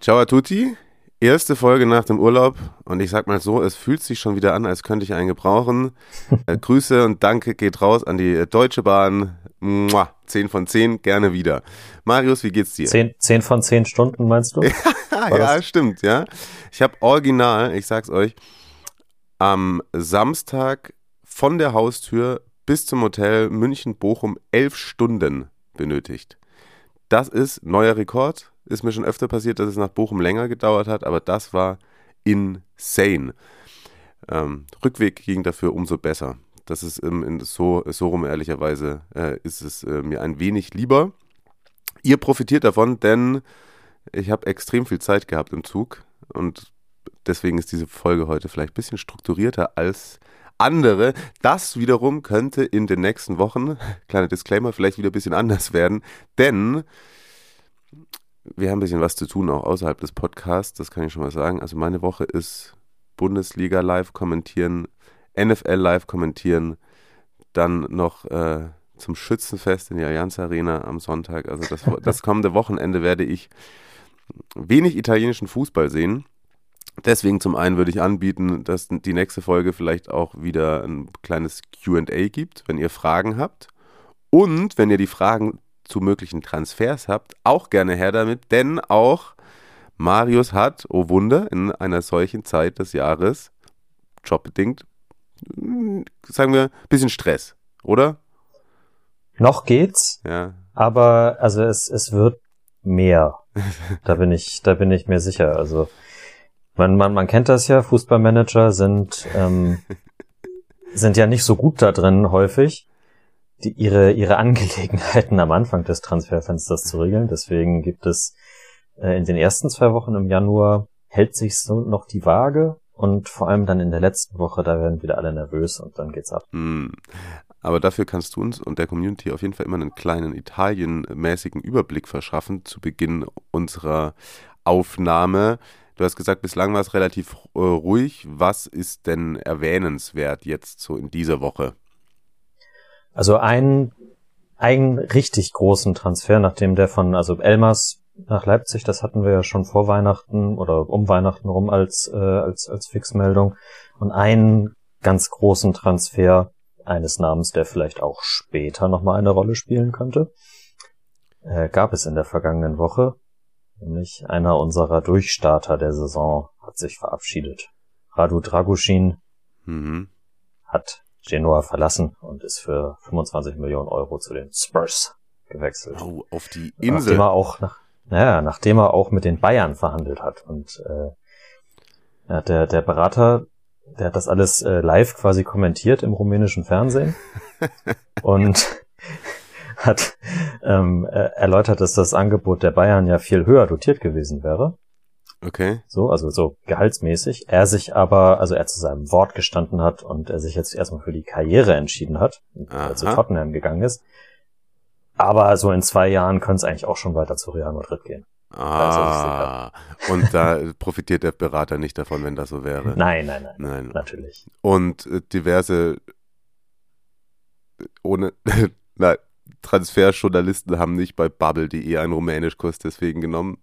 Ciao a tutti. Erste Folge nach dem Urlaub und ich sag mal so, es fühlt sich schon wieder an, als könnte ich einen gebrauchen. äh, Grüße und Danke geht raus an die äh, Deutsche Bahn. Mua, 10 von 10, gerne wieder. Marius, wie geht's dir? Zehn, zehn von zehn Stunden meinst du? Ja, das- stimmt, ja. Ich habe original, ich sag's euch, am Samstag von der Haustür bis zum Hotel München-Bochum elf Stunden benötigt. Das ist neuer Rekord. Ist mir schon öfter passiert, dass es nach Bochum länger gedauert hat, aber das war insane. Ähm, Rückweg ging dafür umso besser. Das ist ähm, so, so rum ehrlicherweise äh, ist es äh, mir ein wenig lieber. Ihr profitiert davon, denn ich habe extrem viel Zeit gehabt im Zug und deswegen ist diese Folge heute vielleicht ein bisschen strukturierter als andere. Das wiederum könnte in den nächsten Wochen, kleiner Disclaimer, vielleicht wieder ein bisschen anders werden, denn wir haben ein bisschen was zu tun, auch außerhalb des Podcasts, das kann ich schon mal sagen. Also meine Woche ist Bundesliga live kommentieren, NFL live kommentieren, dann noch äh, zum Schützenfest in der Allianz Arena am Sonntag. Also das, das kommende Wochenende werde ich wenig italienischen Fußball sehen. Deswegen zum einen würde ich anbieten, dass die nächste Folge vielleicht auch wieder ein kleines QA gibt, wenn ihr Fragen habt. Und wenn ihr die Fragen zu möglichen Transfers habt, auch gerne her damit, denn auch Marius hat, oh Wunder, in einer solchen Zeit des Jahres, jobbedingt, mm, sagen wir, ein bisschen Stress, oder? Noch geht's, Ja. aber also es, es wird mehr. Da bin ich, da bin ich mir sicher. Also man, man, man kennt das ja, Fußballmanager sind, ähm, sind ja nicht so gut da drin häufig, die, ihre, ihre Angelegenheiten am Anfang des Transferfensters zu regeln. Deswegen gibt es äh, in den ersten zwei Wochen im Januar hält sich so noch die Waage und vor allem dann in der letzten Woche, da werden wieder alle nervös und dann geht's ab. Hm. Aber dafür kannst du uns und der Community auf jeden Fall immer einen kleinen Italien-mäßigen Überblick verschaffen zu Beginn unserer Aufnahme. Du hast gesagt, bislang war es relativ äh, ruhig. Was ist denn erwähnenswert jetzt so in dieser Woche? Also ein, einen richtig großen Transfer, nachdem der von, also Elmas nach Leipzig, das hatten wir ja schon vor Weihnachten oder um Weihnachten rum als, äh, als, als Fixmeldung. Und einen ganz großen Transfer eines Namens, der vielleicht auch später nochmal eine Rolle spielen könnte, äh, gab es in der vergangenen Woche. Nämlich einer unserer Durchstarter der Saison hat sich verabschiedet. Radu Draguschin Mhm. hat Genoa verlassen und ist für 25 Millionen Euro zu den Spurs gewechselt. Oh, auf die Nachdem Insel. er auch nach, naja, nachdem er auch mit den Bayern verhandelt hat. Und äh, ja, der, der Berater, der hat das alles äh, live quasi kommentiert im rumänischen Fernsehen und hat ähm, äh, erläutert, dass das Angebot der Bayern ja viel höher dotiert gewesen wäre. Okay. So, also so gehaltsmäßig. Er sich aber, also er zu seinem Wort gestanden hat und er sich jetzt erstmal für die Karriere entschieden hat, und Aha. er zu Tottenham gegangen ist. Aber so in zwei Jahren könnte es eigentlich auch schon weiter zu Real Madrid gehen. Ah, und da profitiert der Berater nicht davon, wenn das so wäre. Nein, nein, nein, Nein. natürlich. Und äh, diverse ohne nein, Transferjournalisten haben nicht bei bubble.de einen Rumänischkurs deswegen genommen.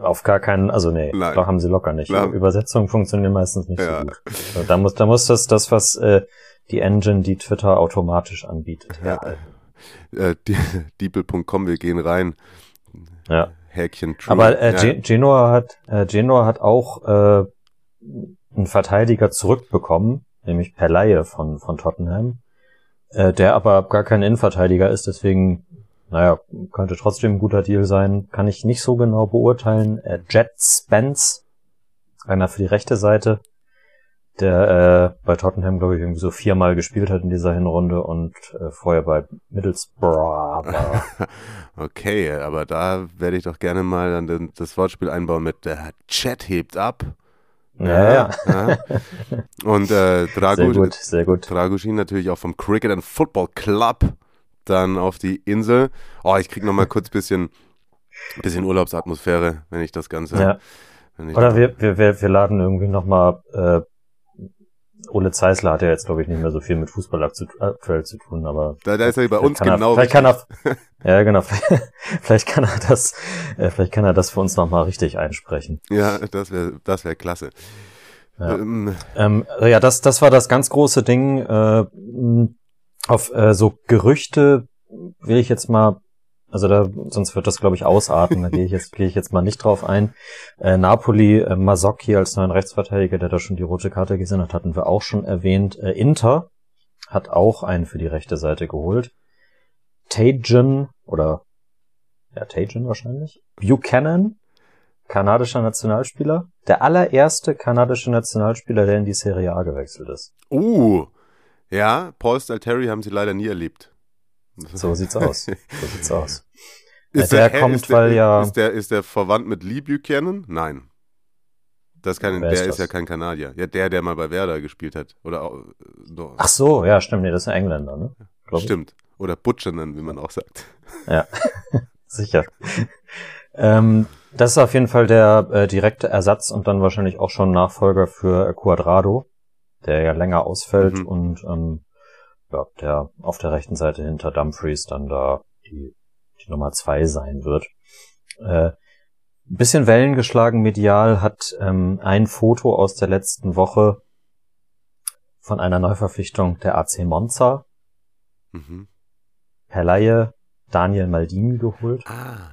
Auf gar keinen, also nee, Nein. doch haben sie locker nicht. Nein. Übersetzungen funktionieren meistens nicht Ja. so gut. Da muss, da muss das, das was äh, die Engine, die Twitter automatisch anbietet. Ja. Äh, die- Diepel.com, wir gehen rein. ja. Häkchen True. Aber äh, ja. Ge- Genoa hat äh, Genoa hat auch äh, einen Verteidiger zurückbekommen, nämlich per Laie von von Tottenham, äh, der aber gar kein Innenverteidiger ist, deswegen naja, könnte trotzdem ein guter Deal sein, kann ich nicht so genau beurteilen. Äh, Jet Spence, einer für die rechte Seite, der äh, bei Tottenham, glaube ich, irgendwie so viermal gespielt hat in dieser Hinrunde und äh, vorher bei Middlesbrough war. okay, aber da werde ich doch gerne mal dann das Wortspiel einbauen mit der Chat hebt ab. Ja, ja. ja. Und äh, Dragu Sehr gut, sehr gut. Dragusin natürlich auch vom Cricket and Football Club dann auf die Insel. Oh, ich krieg noch mal kurz bisschen, bisschen Urlaubsatmosphäre, wenn ich das Ganze. Ja. wenn ich Oder wir, wir, wir, wir laden irgendwie nochmal, äh, Ole Zeisler hat ja jetzt, glaube ich, nicht mehr so viel mit Fußball aktu- aktuell zu tun, aber da, da ist er bei uns genau. er, vielleicht kann er, ja genau, vielleicht kann er das, äh, vielleicht kann er das für uns nochmal richtig einsprechen. Ja, das wäre das wär klasse. Ja. Ähm, Ähm, ja, das, das war das ganz große Ding. Äh, auf äh, so Gerüchte will ich jetzt mal, also da, sonst wird das glaube ich ausarten. Da gehe ich jetzt gehe ich jetzt mal nicht drauf ein. Äh, Napoli, äh, Masocchi als neuen Rechtsverteidiger, der da schon die rote Karte gesehen hat, hatten wir auch schon erwähnt. Äh, Inter hat auch einen für die rechte Seite geholt. Tajan oder ja Tajan wahrscheinlich. Buchanan, kanadischer Nationalspieler. Der allererste kanadische Nationalspieler, der in die Serie A gewechselt ist. uh, ja, Paul Stalteri haben sie leider nie erlebt. So sieht's aus. So sit's aus. Ist der hä, kommt, ist der, weil ja- Ist der, ist der verwandt mit Lee Buchanan? Nein. Das kann, der ist ist, ja kein Kanadier. Ja, der, der mal bei Werder gespielt hat. Oder auch, äh, doch. Ach so, ja, stimmt. Nee, das ist ein Engländer, ne? Glaub ich. Stimmt. Oder Butchanan, wie man auch sagt. Ja, sicher. ähm, das ist auf jeden Fall der äh, direkte Ersatz und dann wahrscheinlich auch schon Nachfolger für äh, Quadrado, der ja länger ausfällt Mhm. und ähm, ja, der auf der rechten Seite hinter Dumfries dann da die, die Nummer zwei sein wird. Äh, ein bisschen Wellen geschlagen medial hat ähm, ein Foto aus der letzten Woche von einer Neuverpflichtung der AC Monza Mhm. per Laie Daniel Maldini geholt. Ah.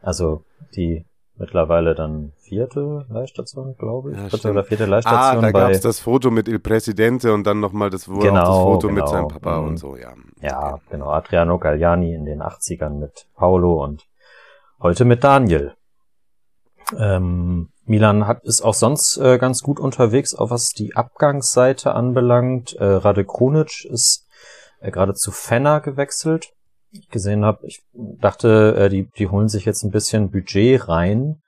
Also die mittlerweile dann vierte Leihstation, glaube ich. Ja, Dritte stimmt. oder vierte Ah, Leihstation da bei. gab's das Foto mit Il Presidente und dann nochmal das, Genau, das Foto genau. mit seinem Papa Mhm. und so, ja. ja, genau. Adriano Galliani in den 80ern mit Paolo und heute mit Daniel. Ähm, Milan hat ist auch sonst äh, ganz gut unterwegs, auch was die Abgangsseite anbelangt. Äh, Rade Krunic ist äh, gerade zu Fenner gewechselt. Ich gesehen habe, ich dachte, äh, die, die holen sich jetzt ein bisschen Budget rein,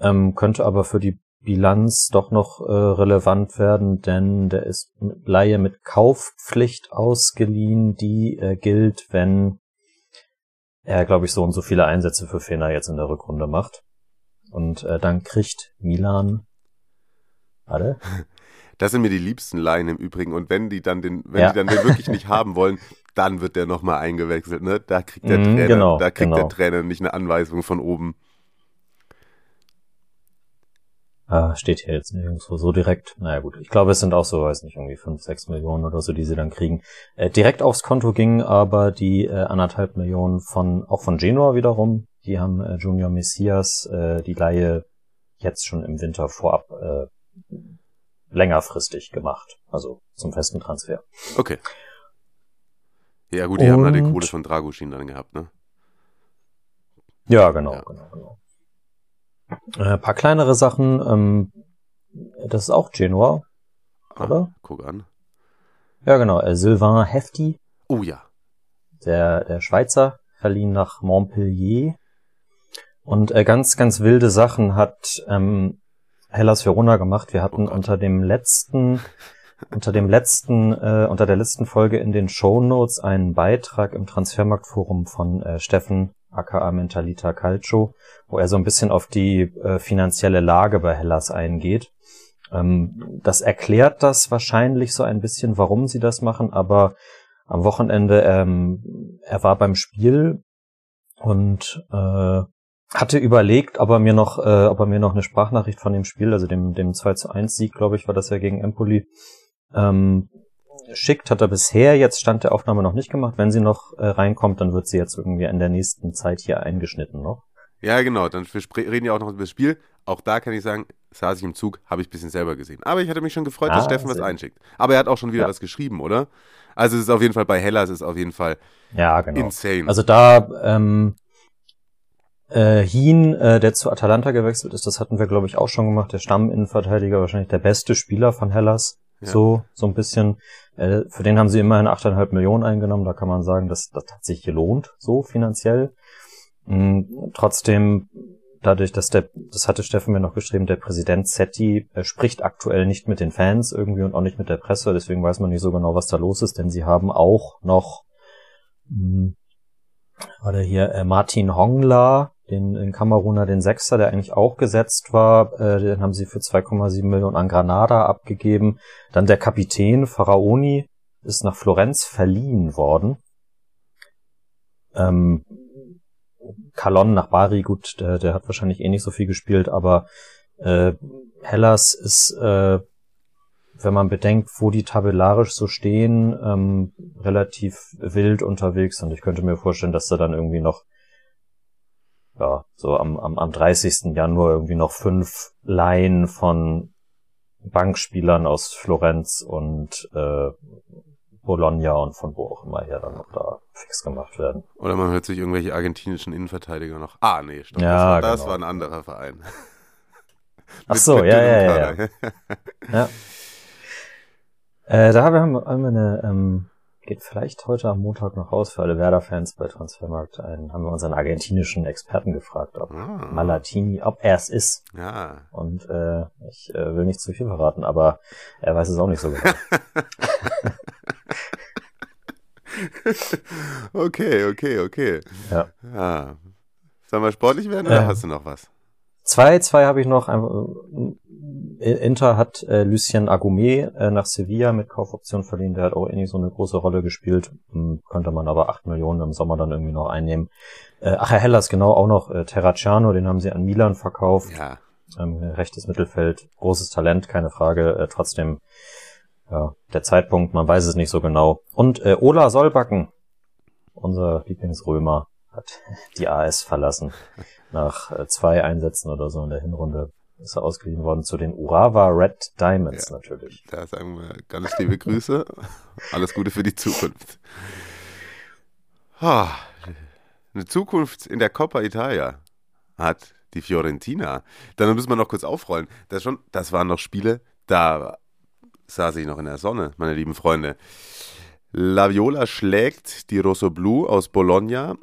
ähm, könnte aber für die Bilanz doch noch äh, relevant werden, denn der ist mit Laie mit Kaufpflicht ausgeliehen, die äh, gilt, wenn er, glaube ich, so und so viele Einsätze für Fener jetzt in der Rückrunde macht. Und äh, dann kriegt Milan. Warte. Das sind mir die liebsten Laien im Übrigen. Und wenn die dann den, wenn Ja. die dann den wirklich nicht haben wollen, dann wird der nochmal eingewechselt, ne? Da kriegt der Mhm, Trainer, genau, da kriegt genau. der Trainer nicht eine Anweisung von oben. Ah, steht hier jetzt nirgendwo so direkt. Naja gut, ich glaube, es sind auch so, weiß nicht, irgendwie fünf, sechs Millionen oder so, die sie dann kriegen. Äh, direkt aufs Konto gingen aber die äh, anderthalb Millionen von, auch von Genua wiederum. Die haben äh, Junior Messias äh, die Laie jetzt schon im Winter vorab äh, längerfristig gemacht. Also zum festen Transfer. Okay. Ja gut, die haben da die Und- Kohle von Dragusin dann gehabt, ne? Ja, genau, Ja. genau, genau. Äh, paar kleinere Sachen. Ähm, das ist auch Genua, Ah, oder? Guck an. Ja, genau. Äh, Sylvain Hefti, Oh ja. der, der Schweizer, verliehen nach Montpellier. Und äh, ganz, ganz wilde Sachen hat ähm, Hellas Verona gemacht. Wir hatten Oh unter dem letzten, unter dem letzten, äh, unter der letzten Folge in den Shownotes einen Beitrag im Transfermarktforum von äh, Steffen aka Mentalita Calcio, wo er so ein bisschen auf die äh, finanzielle Lage bei Hellas eingeht. Ähm, das erklärt das wahrscheinlich so ein bisschen, warum sie das machen, aber am Wochenende, ähm, er war beim Spiel und äh, hatte überlegt, ob er mir noch, äh, ob er mir noch eine Sprachnachricht von dem Spiel, also dem, dem 2 zu 1 Sieg, glaube ich, war das ja gegen Empoli, ähm, schickt, hat er bisher jetzt Stand der Aufnahme noch nicht gemacht. Wenn sie noch äh, reinkommt, dann wird sie jetzt irgendwie in der nächsten Zeit hier eingeschnitten noch. Ja, genau. Dann reden ja auch noch über das Spiel. Auch da kann ich sagen, saß ich im Zug, habe ich ein bisschen selber gesehen. Aber ich hatte mich schon gefreut, dass Ah, Steffen was einschickt. Aber er hat auch schon wieder Ja. was geschrieben, oder? Also es ist auf jeden Fall bei Hellas ist auf jeden Fall Ja, genau. insane. Also da, ähm, Äh, Hien, äh, der zu Atalanta gewechselt ist, das hatten wir, glaube ich, auch schon gemacht. Der Stamminnenverteidiger, wahrscheinlich der beste Spieler von Hellas. Ja. So, so ein bisschen. Äh, für den haben sie immerhin 8,5 Millionen eingenommen. Da kann man sagen, dass das hat sich gelohnt, so finanziell. Mm, trotzdem, dadurch, dass der, das hatte Steffen mir noch geschrieben, der Präsident Setti äh, spricht aktuell nicht mit den Fans irgendwie und auch nicht mit der Presse. Deswegen weiß man nicht so genau, was da los ist, denn sie haben auch noch, mh, war der hier, äh, Martin Hongla, den, den Kameruner, den Sechser, der eigentlich auch gesetzt war, äh, den haben sie für 2,7 Millionen an Granada abgegeben. Dann der Kapitän Faraoni ist nach Florenz verliehen worden. Ähm, Calon nach Bari, gut, der, der hat wahrscheinlich eh nicht so viel gespielt, aber äh, Hellas ist, äh, wenn man bedenkt, wo die tabellarisch so stehen, ähm, relativ wild unterwegs und ich könnte mir vorstellen, dass da dann irgendwie noch ja, so am, am, am 30. Januar irgendwie noch fünf Laien von Bankspielern aus Florenz und äh, Bologna und von wo auch immer her dann noch da fix gemacht werden. Oder man hört sich irgendwelche argentinischen Innenverteidiger noch. Ah, nee, stopp. Ja, das, war, das genau. war ein anderer Verein. Ach so, mit ja, ja, ja, Kader. Ja. Äh, da haben wir haben wir eine, ähm, geht vielleicht heute am Montag noch raus für alle Werder-Fans bei Transfermarkt ein, haben wir unseren argentinischen Experten gefragt, ob Ah. Malatini, ob er es ist. Ja, Und äh, ich äh, will nicht zu viel verraten, aber er weiß es auch nicht so genau. okay, okay, okay. Ja. ja. Sollen wir sportlich werden oder Ja. hast du noch was? Zwei, zwei habe ich noch. Äh, Inter hat äh, Lucien Agumé äh, nach Sevilla mit Kaufoption verliehen. Der hat auch nicht so eine große Rolle gespielt. Hm, könnte man aber acht Millionen im Sommer dann irgendwie noch einnehmen. Äh, ach, Herr Hellas, genau, auch noch äh, Terracciano, den haben sie an Milan verkauft. Ja. Ähm, rechtes Mittelfeld, großes Talent, keine Frage. Äh, trotzdem, ja, der Zeitpunkt, man weiß es nicht so genau. Und äh, Ola Solbacken, unser Lieblingsrömer, hat die AS verlassen. Nach äh, zwei Einsätzen oder so in der Hinrunde ist er ausgeliehen worden zu den Urawa Red Diamonds Ja. natürlich. Da sagen wir ganz liebe Grüße. Alles Gute für die Zukunft. Ah, Eine Zukunft in der Coppa Italia hat die Fiorentina. Dann müssen wir noch kurz aufrollen. Das, schon, das waren noch Spiele, da saß ich noch in der Sonne, meine lieben Freunde. La Viola schlägt die Rossoblu aus Bologna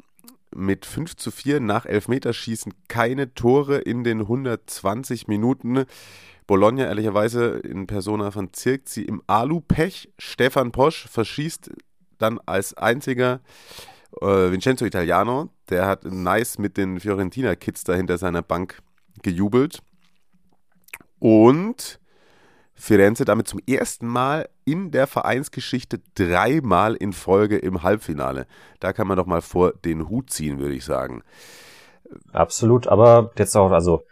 mit 5 zu 4 nach Elfmeterschießen keine Tore in den 120 Minuten. Bologna ehrlicherweise in Persona von Zirkzi im Alu-Pech. Stefan Posch verschießt dann als einziger äh, Vincenzo Italiano. Der hat nice mit den Fiorentina-Kids da hinter seiner Bank gejubelt. Und Firenze damit zum ersten Mal in der Vereinsgeschichte dreimal in Folge im Halbfinale. Da kann man doch mal vor den Hut ziehen, würde ich sagen. Absolut, aber jetzt auch, also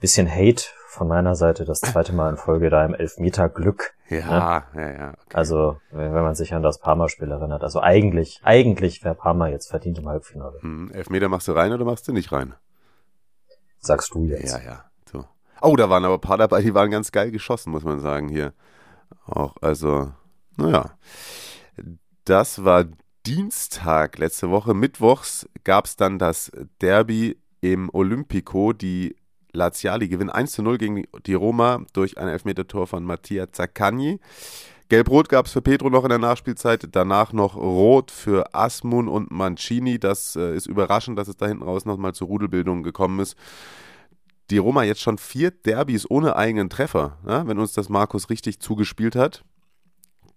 bisschen Hate von meiner Seite, das zweite Mal in Folge da im Elfmeter Glück. Ja, ja, ja. Okay. Also, wenn wenn man sich an das Parma-Spiel erinnert. Also eigentlich, eigentlich wäre Parma jetzt verdient im Halbfinale. Hm, Elfmeter machst du rein oder machst du nicht rein? Sagst du jetzt. Ja, ja. Oh, da waren aber ein paar dabei, die waren ganz geil geschossen, muss man sagen, hier. Auch, also, naja. Das war Dienstag letzte Woche. Mittwochs gab es dann das Derby im Olympico. Die Laziali gewinnen 1 zu 0 gegen die Roma durch ein Elfmetertor von Mattia Zaccagni. Gelb-Rot gab es für Pedro noch in der Nachspielzeit, danach noch Rot für Asmun und Mancini. Das äh, ist überraschend, dass es da hinten raus nochmal zur Rudelbildung gekommen ist. Die Roma jetzt schon vier Derbys ohne eigenen Treffer, ja, wenn uns das Markus richtig zugespielt hat.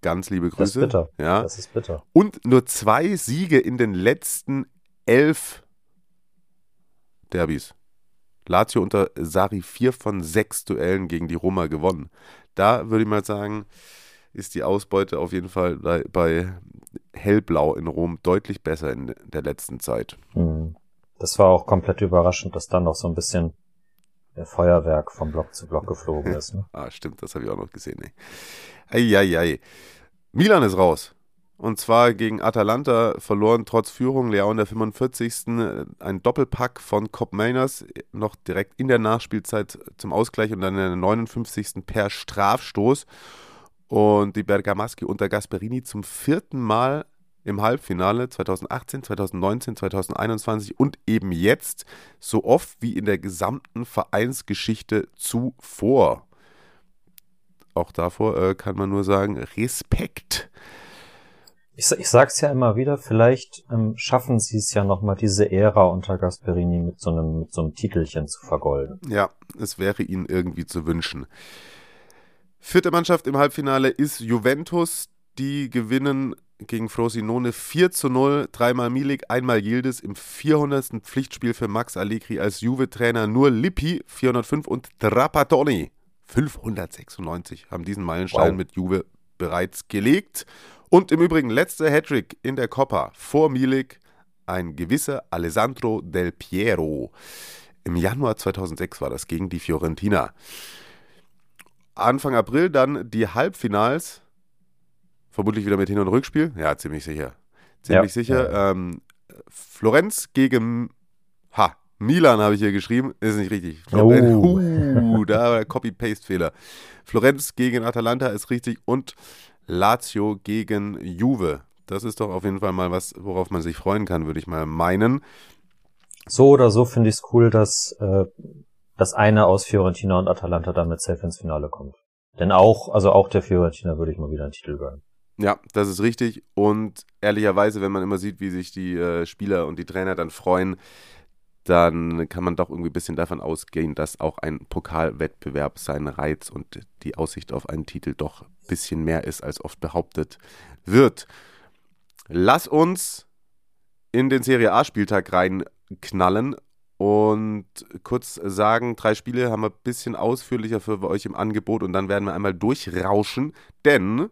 Ganz liebe Das ist Grüße. bitter. Ja. Das ist bitter. Und nur zwei Siege in den letzten elf Derbys. Lazio unter Sari vier von sechs Duellen gegen die Roma gewonnen. Da würde ich mal sagen, ist die Ausbeute auf jeden Fall bei, bei Hellblau in Rom deutlich besser in der letzten Zeit. Mhm. Das war auch komplett überraschend, dass dann noch so ein bisschen Feuerwerk von Block zu Block geflogen ist. Ne? Ah, stimmt, das habe ich auch noch gesehen. Ey. Milan ist raus. Und zwar gegen Atalanta verloren trotz Führung. Leao in der 45. Ein Doppelpack von Cop Mainers noch direkt in der Nachspielzeit zum Ausgleich und dann in der 59. per Strafstoß. Und die Bergamaschi unter Gasperini zum vierten Mal im Halbfinale 2018, 2019, 2021 und eben jetzt so oft wie in der gesamten Vereinsgeschichte zuvor. Auch davor äh, kann man nur sagen, Respekt. Ich, ich sag's ja immer wieder, vielleicht ähm, schaffen sie es ja nochmal, diese Ära unter Gasperini mit so, einem, mit so einem Titelchen zu vergolden. Ja, es wäre ihnen irgendwie zu wünschen. Vierte Mannschaft im Halbfinale ist Juventus. Die gewinnen gegen Frosinone 4 zu 0. Dreimal Milik, einmal Yildiz im 400. Pflichtspiel für Max Allegri als Juve-Trainer. Nur Lippi 405 und Trapattoni 596 haben diesen Meilenstein wow. mit Juve bereits gelegt. Und im Übrigen letzter Hattrick in der Coppa vor Milik ein gewisser Alessandro Del Piero. Im Januar 2006 war das gegen die Fiorentina. Anfang April dann die Halbfinals Vermutlich wieder mit Hin- und Rückspiel. Ja, ziemlich sicher. Ziemlich ja. sicher. Ja. Ähm, Florenz gegen Ha. Milan habe ich hier geschrieben. Ist nicht richtig. Florenz, oh. uh, da Copy-Paste-Fehler. Florenz gegen Atalanta ist richtig. Und Lazio gegen Juve. Das ist doch auf jeden Fall mal was, worauf man sich freuen kann, würde ich mal meinen. So oder so finde ich es cool, dass äh, das eine aus Fiorentina und Atalanta damit safe ins Finale kommt. Denn auch, also auch der Fiorentina würde ich mal wieder einen Titel gönnen. Ja, das ist richtig. Und ehrlicherweise, wenn man immer sieht, wie sich die äh, Spieler und die Trainer dann freuen, dann kann man doch irgendwie ein bisschen davon ausgehen, dass auch ein Pokalwettbewerb seinen Reiz und die Aussicht auf einen Titel doch ein bisschen mehr ist, als oft behauptet wird. Lass uns in den Serie A-Spieltag reinknallen und kurz sagen, drei Spiele haben wir ein bisschen ausführlicher für euch im Angebot und dann werden wir einmal durchrauschen, denn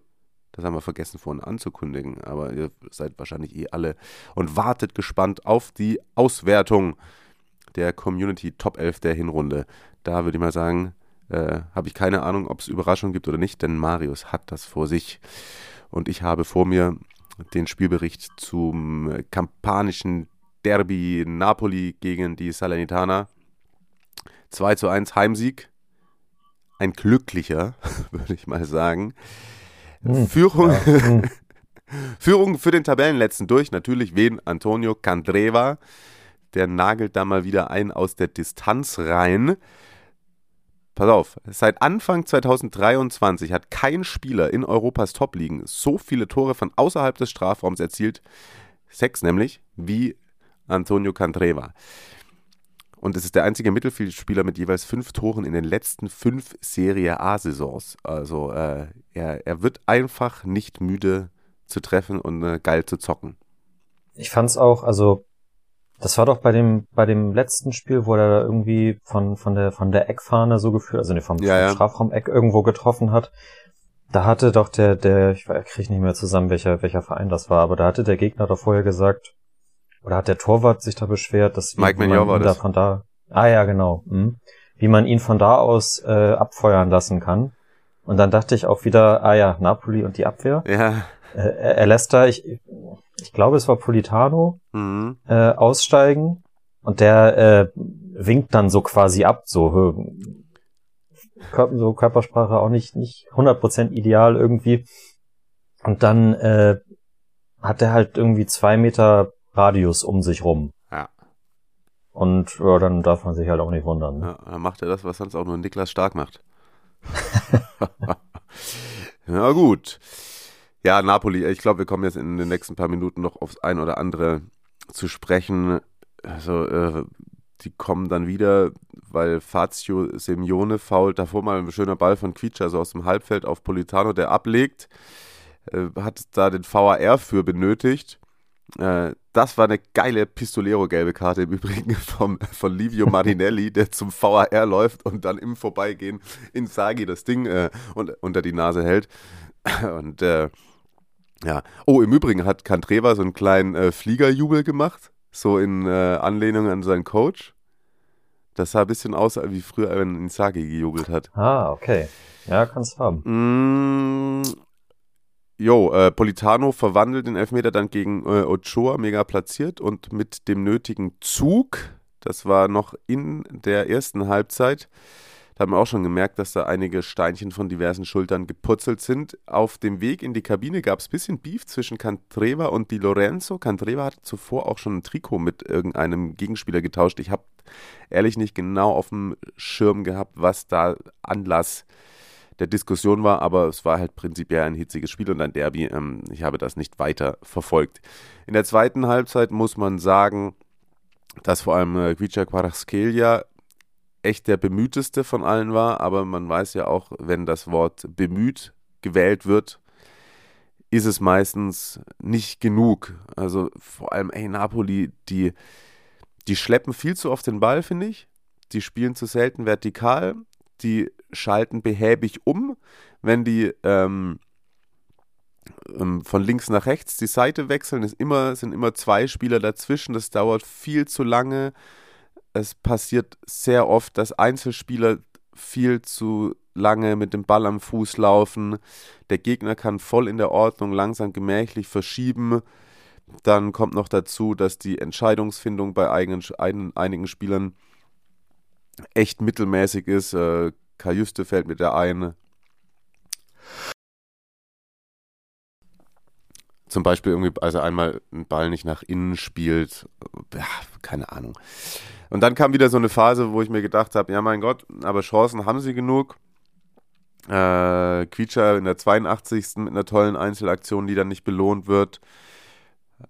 das haben wir vergessen vorhin anzukündigen, aber ihr seid wahrscheinlich eh alle und wartet gespannt auf die Auswertung der Community Top 11 der Hinrunde. Da würde ich mal sagen, äh, habe ich keine Ahnung, ob es Überraschungen gibt oder nicht, denn Marius hat das vor sich. Und ich habe vor mir den Spielbericht zum kampanischen Derby Napoli gegen die Salernitana. 2 zu 1 Heimsieg. Ein glücklicher, würde ich mal sagen. Hm. Führung, ja. hm. Führung für den Tabellenletzten durch. Natürlich wen? Antonio Candreva. Der nagelt da mal wieder ein aus der Distanz rein. Pass auf, seit Anfang 2023 hat kein Spieler in Europas Top-Ligen so viele Tore von außerhalb des Strafraums erzielt, sechs nämlich, wie Antonio Candreva. Und es ist der einzige Mittelfeldspieler mit jeweils fünf Toren in den letzten fünf Serie A-Saisons. Also äh, er, er wird einfach nicht müde zu treffen und äh, geil zu zocken. Ich fand's auch, also das war doch bei dem bei dem letzten Spiel, wo er da irgendwie von von der von der Eckfahne so geführt, also vom, ja, ja. Strafraum-Eck irgendwo getroffen hat. Da hatte doch der der ich kriege nicht mehr zusammen, welcher welcher Verein das war, aber da hatte der Gegner doch vorher gesagt, oder hat der Torwart sich da beschwert, dass Mike man war das. Da von da, ah ja, genau, hm, wie man ihn von da aus äh, abfeuern lassen kann. Und dann dachte ich auch wieder, ah ja, Napoli und die Abwehr. Ja. Äh, er lässt da, ich, ich glaube, es war Politano, mhm. äh, aussteigen und der äh, winkt dann so quasi ab, so, so Körpersprache auch nicht nicht 100% ideal irgendwie. Und dann äh, hat er halt irgendwie zwei Meter Radius um sich rum. Ja. Und ja, dann darf man sich halt auch nicht wundern. Ne? Ja, dann macht er das, was sonst auch nur Niklas Stark macht. Na gut. Ja, Napoli, ich glaube, wir kommen jetzt in den nächsten paar Minuten noch aufs ein oder andere zu sprechen. Also, äh, die kommen dann wieder, weil Fazio Simeone fault davor mal ein schöner Ball von Quietscher, also aus dem Halbfeld auf Politano, der ablegt. Äh, hat da den VAR für benötigt. Äh, das war eine geile Pistolero-gelbe Karte im Übrigen vom, von Livio Marinelli, der zum VAR läuft und dann im Vorbeigehen in Sagi das Ding äh, unter die Nase hält. Und äh, ja. Oh, im Übrigen hat Cantreva so einen kleinen äh, Fliegerjubel gemacht, so in äh, Anlehnung an seinen Coach. Das sah ein bisschen aus, wie früher, wenn Inzaghi gejubelt hat. Ah, okay. Ja, kannst haben. Mm, Jo, äh, Politano verwandelt den Elfmeter dann gegen äh, Ochoa, mega platziert und mit dem nötigen Zug, das war noch in der ersten Halbzeit, Da hat man auch schon gemerkt, dass da einige Steinchen von diversen Schultern geputzelt sind. Auf dem Weg in die Kabine gab es ein bisschen Beef zwischen Cantreva und Di Lorenzo. Cantreva hat zuvor auch schon ein Trikot mit irgendeinem Gegenspieler getauscht. Ich habe ehrlich nicht genau auf dem Schirm gehabt, was da Anlass der Diskussion war, aber es war halt prinzipiell ein hitziges Spiel und ein Derby. Ähm, ich habe das nicht weiter verfolgt. In der zweiten Halbzeit muss man sagen, dass vor allem äh, Gvica Quaraskelia echt der bemühteste von allen war, aber man weiß ja auch, wenn das Wort bemüht gewählt wird, ist es meistens nicht genug. Also vor allem, ey, Napoli, die, die schleppen viel zu oft den Ball, finde ich. Die spielen zu selten vertikal. Die schalten behäbig um, wenn die ähm, ähm, von links nach rechts die Seite wechseln. Ist immer, sind immer zwei Spieler dazwischen. Das dauert viel zu lange es passiert sehr oft, dass Einzelspieler viel zu lange mit dem Ball am Fuß laufen. Der Gegner kann voll in der Ordnung langsam gemächlich verschieben. Dann kommt noch dazu, dass die Entscheidungsfindung bei eigenen, ein, einigen Spielern echt mittelmäßig ist. Kajuste fällt mit der ein. Zum Beispiel irgendwie, also einmal einen Ball nicht nach innen spielt. Ja, keine Ahnung. Und dann kam wieder so eine Phase, wo ich mir gedacht habe, ja mein Gott, aber Chancen haben sie genug. Äh, Quietscher in der 82. mit einer tollen Einzelaktion, die dann nicht belohnt wird.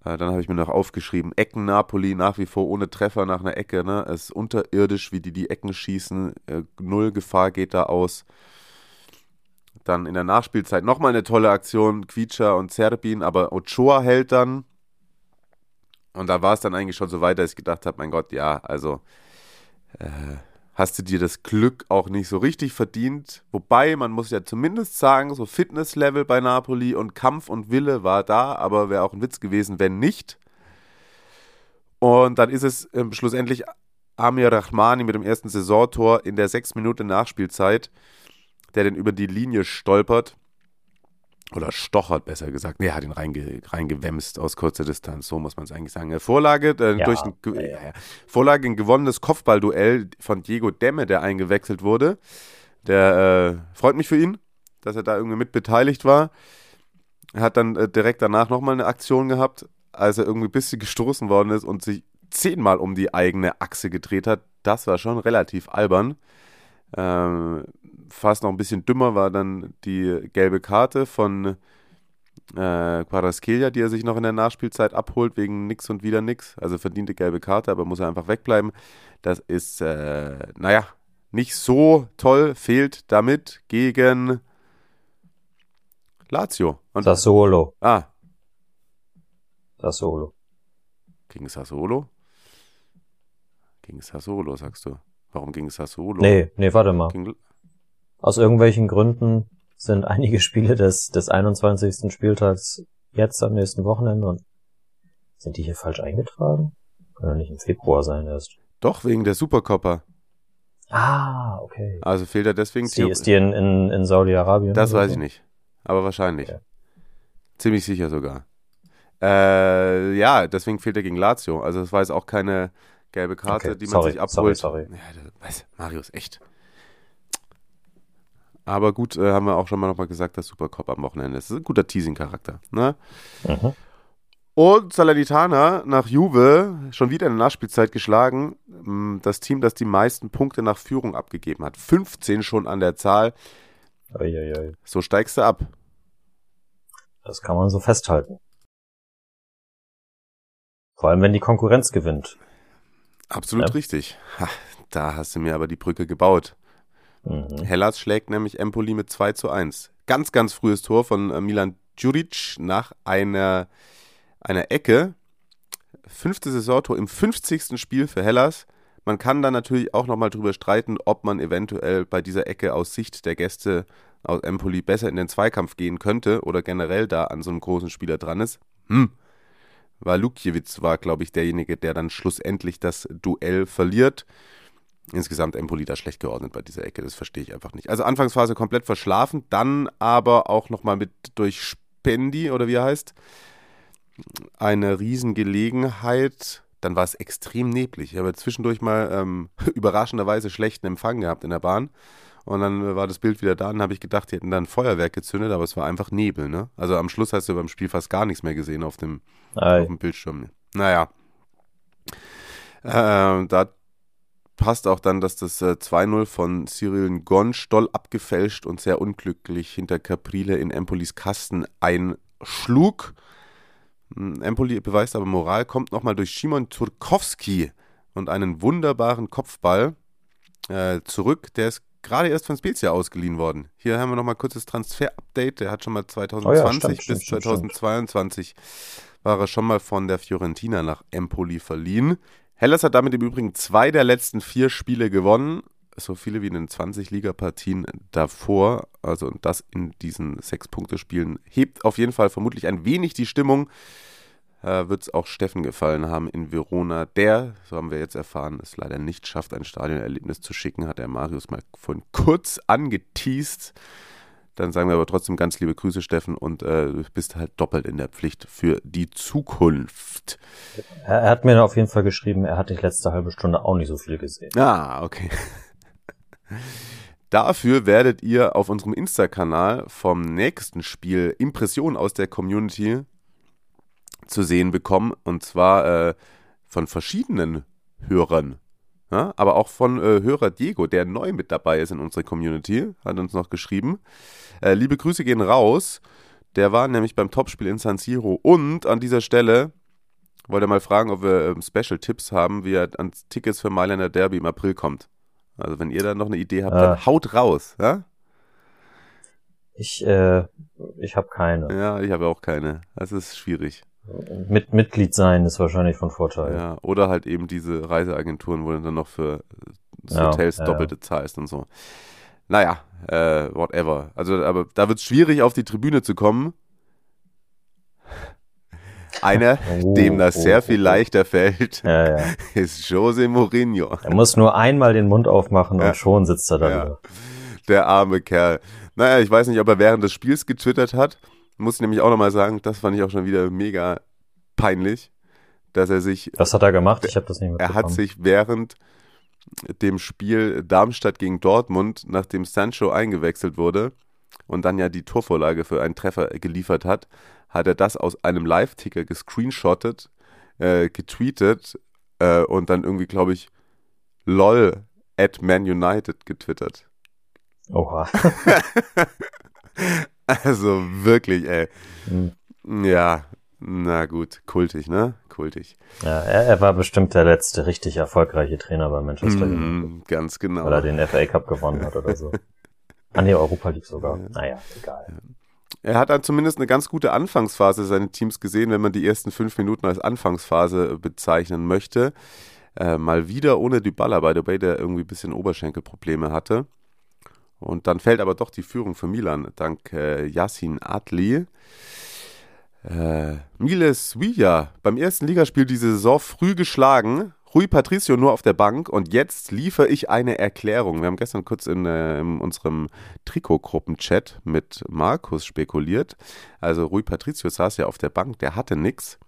Äh, dann habe ich mir noch aufgeschrieben, Ecken Napoli nach wie vor ohne Treffer nach einer Ecke. Ne? Es ist unterirdisch, wie die die Ecken schießen. Äh, null Gefahr geht da aus. Dann in der Nachspielzeit nochmal eine tolle Aktion, Quietscher und Zerbin, aber Ochoa hält dann. Und da war es dann eigentlich schon so weit, dass ich gedacht habe, mein Gott, ja, also äh, hast du dir das Glück auch nicht so richtig verdient. Wobei, man muss ja zumindest sagen, so Fitnesslevel bei Napoli und Kampf und Wille war da, aber wäre auch ein Witz gewesen, wenn nicht. Und dann ist es äh, schlussendlich Amir Rahmani mit dem ersten Saisontor in der sechs Minuten Nachspielzeit, der den über die Linie stolpert oder stochert, besser gesagt. Nee, er hat ihn reinge, reingewämst aus kurzer Distanz, so muss man es eigentlich sagen. Vorlage, äh, ja, durch ein, ja, ja. Vorlage ein gewonnenes Kopfballduell von Diego Demme, der eingewechselt wurde. Der äh, freut mich für ihn, dass er da irgendwie mit beteiligt war. Er hat dann äh, direkt danach nochmal eine Aktion gehabt, als er irgendwie ein bisschen gestoßen worden ist und sich zehnmal um die eigene Achse gedreht hat. Das war schon relativ albern. Ähm, fast noch ein bisschen dümmer war dann die gelbe Karte von äh, Quaraskelia, die er sich noch in der Nachspielzeit abholt, wegen nix und wieder nix. Also verdiente gelbe Karte, aber muss er einfach wegbleiben. Das ist, äh, naja, nicht so toll, fehlt damit gegen Lazio. Und, Sassuolo. Ah. Sassuolo. Gegen Sassuolo? Gegen Sassuolo, sagst du. Warum ging Sassuolo? Nee, nee, warte mal. Gegen, aus irgendwelchen Gründen sind einige Spiele des, des 21. Spieltags jetzt am nächsten Wochenende und sind die hier falsch eingetragen? Kann ja nicht im Februar sein erst. Doch, wegen der Supercopper. Ah, okay. Also fehlt er deswegen... Ist die, ist die in, in, in Saudi-Arabien? Das weiß so? ich nicht. Aber wahrscheinlich. Okay. Ziemlich sicher sogar. Äh, ja, deswegen fehlt er gegen Lazio. Also es war jetzt auch keine gelbe Karte, okay. die man sorry, sich abholt. Sorry, sorry. Ja, was, Marius, echt. Aber gut, äh, haben wir auch schon mal nochmal gesagt, dass Supercop am Wochenende ist. Das ist ein guter Teasing-Charakter. Ne? Mhm. Und Salernitana nach Juve schon wieder in der Nachspielzeit geschlagen. Das Team, das die meisten Punkte nach Führung abgegeben hat. 15 schon an der Zahl. Eieiei. So steigst du ab. Das kann man so festhalten. Vor allem, wenn die Konkurrenz gewinnt. Absolut ja. richtig. Ha, da hast du mir aber die Brücke gebaut. Mhm. Hellas schlägt nämlich Empoli mit 2 zu 1. Ganz, ganz frühes Tor von äh, Milan Djuric nach einer, einer Ecke. Fünfte Saisontor im 50. Spiel für Hellas. Man kann dann natürlich auch nochmal drüber streiten, ob man eventuell bei dieser Ecke aus Sicht der Gäste aus Empoli besser in den Zweikampf gehen könnte oder generell da an so einem großen Spieler dran ist. Hm. Weil Lukjewitz war, glaube ich, derjenige, der dann schlussendlich das Duell verliert insgesamt Empoli da schlecht geordnet bei dieser Ecke. Das verstehe ich einfach nicht. Also Anfangsphase komplett verschlafen, dann aber auch nochmal mit durch Spendi oder wie er heißt, eine Riesengelegenheit dann war es extrem neblig. Ich habe zwischendurch mal ähm, überraschenderweise schlechten Empfang gehabt in der Bahn. Und dann war das Bild wieder da und habe ich gedacht, die hätten dann Feuerwerk gezündet, aber es war einfach Nebel. Ne? Also am Schluss hast du beim Spiel fast gar nichts mehr gesehen auf dem, auf dem Bildschirm. Naja. Äh, da passt auch dann, dass das äh, 2-0 von Cyril Gonstoll abgefälscht und sehr unglücklich hinter Caprile in Empolis Kasten einschlug. Hm, Empoli beweist aber Moral, kommt nochmal durch Szymon Turkowski und einen wunderbaren Kopfball äh, zurück. Der ist gerade erst von Spezia ausgeliehen worden. Hier haben wir nochmal kurzes Transfer-Update. Der hat schon mal 2020 oh ja, stimmt, bis stimmt, 2022 stimmt. war er schon mal von der Fiorentina nach Empoli verliehen. Hellas hat damit im Übrigen zwei der letzten vier Spiele gewonnen. So viele wie in den 20 Ligapartien davor. Also das in diesen sechs Punkte-Spielen hebt auf jeden Fall vermutlich ein wenig die Stimmung äh, wird es auch Steffen gefallen haben in Verona. Der, so haben wir jetzt erfahren, es leider nicht schafft, ein Stadionerlebnis zu schicken, hat der Marius mal von kurz angeteased. Dann sagen wir aber trotzdem ganz liebe Grüße, Steffen, und äh, du bist halt doppelt in der Pflicht für die Zukunft. Er, hat mir auf jeden Fall geschrieben, er hat die letzte halbe Stunde auch nicht so viel gesehen. Ah, okay. Dafür werdet ihr auf unserem Insta-Kanal vom nächsten Spiel Impressionen aus der Community zu sehen bekommen. Und zwar äh, von verschiedenen Hörern. Ja, aber auch von äh, Hörer Diego, der neu mit dabei ist in unserer Community, hat uns noch geschrieben. Äh, liebe Grüße gehen raus. Der war nämlich beim Topspiel in San Siro. Und an dieser Stelle wollte er mal fragen, ob wir ähm, Special-Tipps haben, wie er ans Tickets für Mailänder Derby im April kommt. Also wenn ihr da noch eine Idee habt, dann haut raus. Ja? Ich, äh, ich habe keine. Ja, ich habe auch keine. Das ist schwierig. Mit Mitglied sein ist wahrscheinlich von Vorteil. Ja, oder halt eben diese Reiseagenturen, wo du dann noch für ja, Hotels ja, doppelte ja. zahlst und so. Naja, äh, whatever. Also, aber da wird es schwierig, auf die Tribüne zu kommen. Einer, oh, dem das oh, sehr oh, viel oh. leichter fällt, ist Jose Mourinho. Er muss nur einmal den Mund aufmachen und schon sitzt er da. Der arme Kerl. Naja, ich weiß nicht, ob er während des Spiels getwittert hat. Muss ich nämlich auch nochmal sagen, das fand ich auch schon wieder mega peinlich, dass er sich. Was hat er gemacht? Ich habe das nicht mitbekommen. Er hat sich während dem Spiel Darmstadt gegen Dortmund, nachdem Sancho eingewechselt wurde und dann ja die Torvorlage für einen Treffer geliefert hat, hat er das aus einem Live-Ticker gescreenshottet, äh, getweetet äh, und dann irgendwie, glaube ich, lol at Man United getwittert. Oha. Also wirklich, ey. Mhm. Ja, na gut, kultig, ne? Kultig. Ja, er, er, war bestimmt der letzte richtig erfolgreiche Trainer bei Manchester mhm, United. ganz genau. Weil er den FA Cup gewonnen hat oder so. An der Europa League sogar. Ja. Naja, egal. Er hat dann zumindest eine ganz gute Anfangsphase seines Teams gesehen, wenn man die ersten fünf Minuten als Anfangsphase bezeichnen möchte. Äh, mal wieder ohne Dybala, by the way, der irgendwie ein bisschen Oberschenkelprobleme hatte. Und dann fällt aber doch die Führung für Milan dank äh, Yassin Adli. Äh, Miles Villa beim ersten Ligaspiel diese Saison früh geschlagen. Rui Patricio nur auf der Bank und jetzt liefere ich eine Erklärung. Wir haben gestern kurz in, äh, in unserem Trikotgruppen-Chat mit Markus spekuliert. Also Rui Patricio saß ja auf der Bank, der hatte nichts.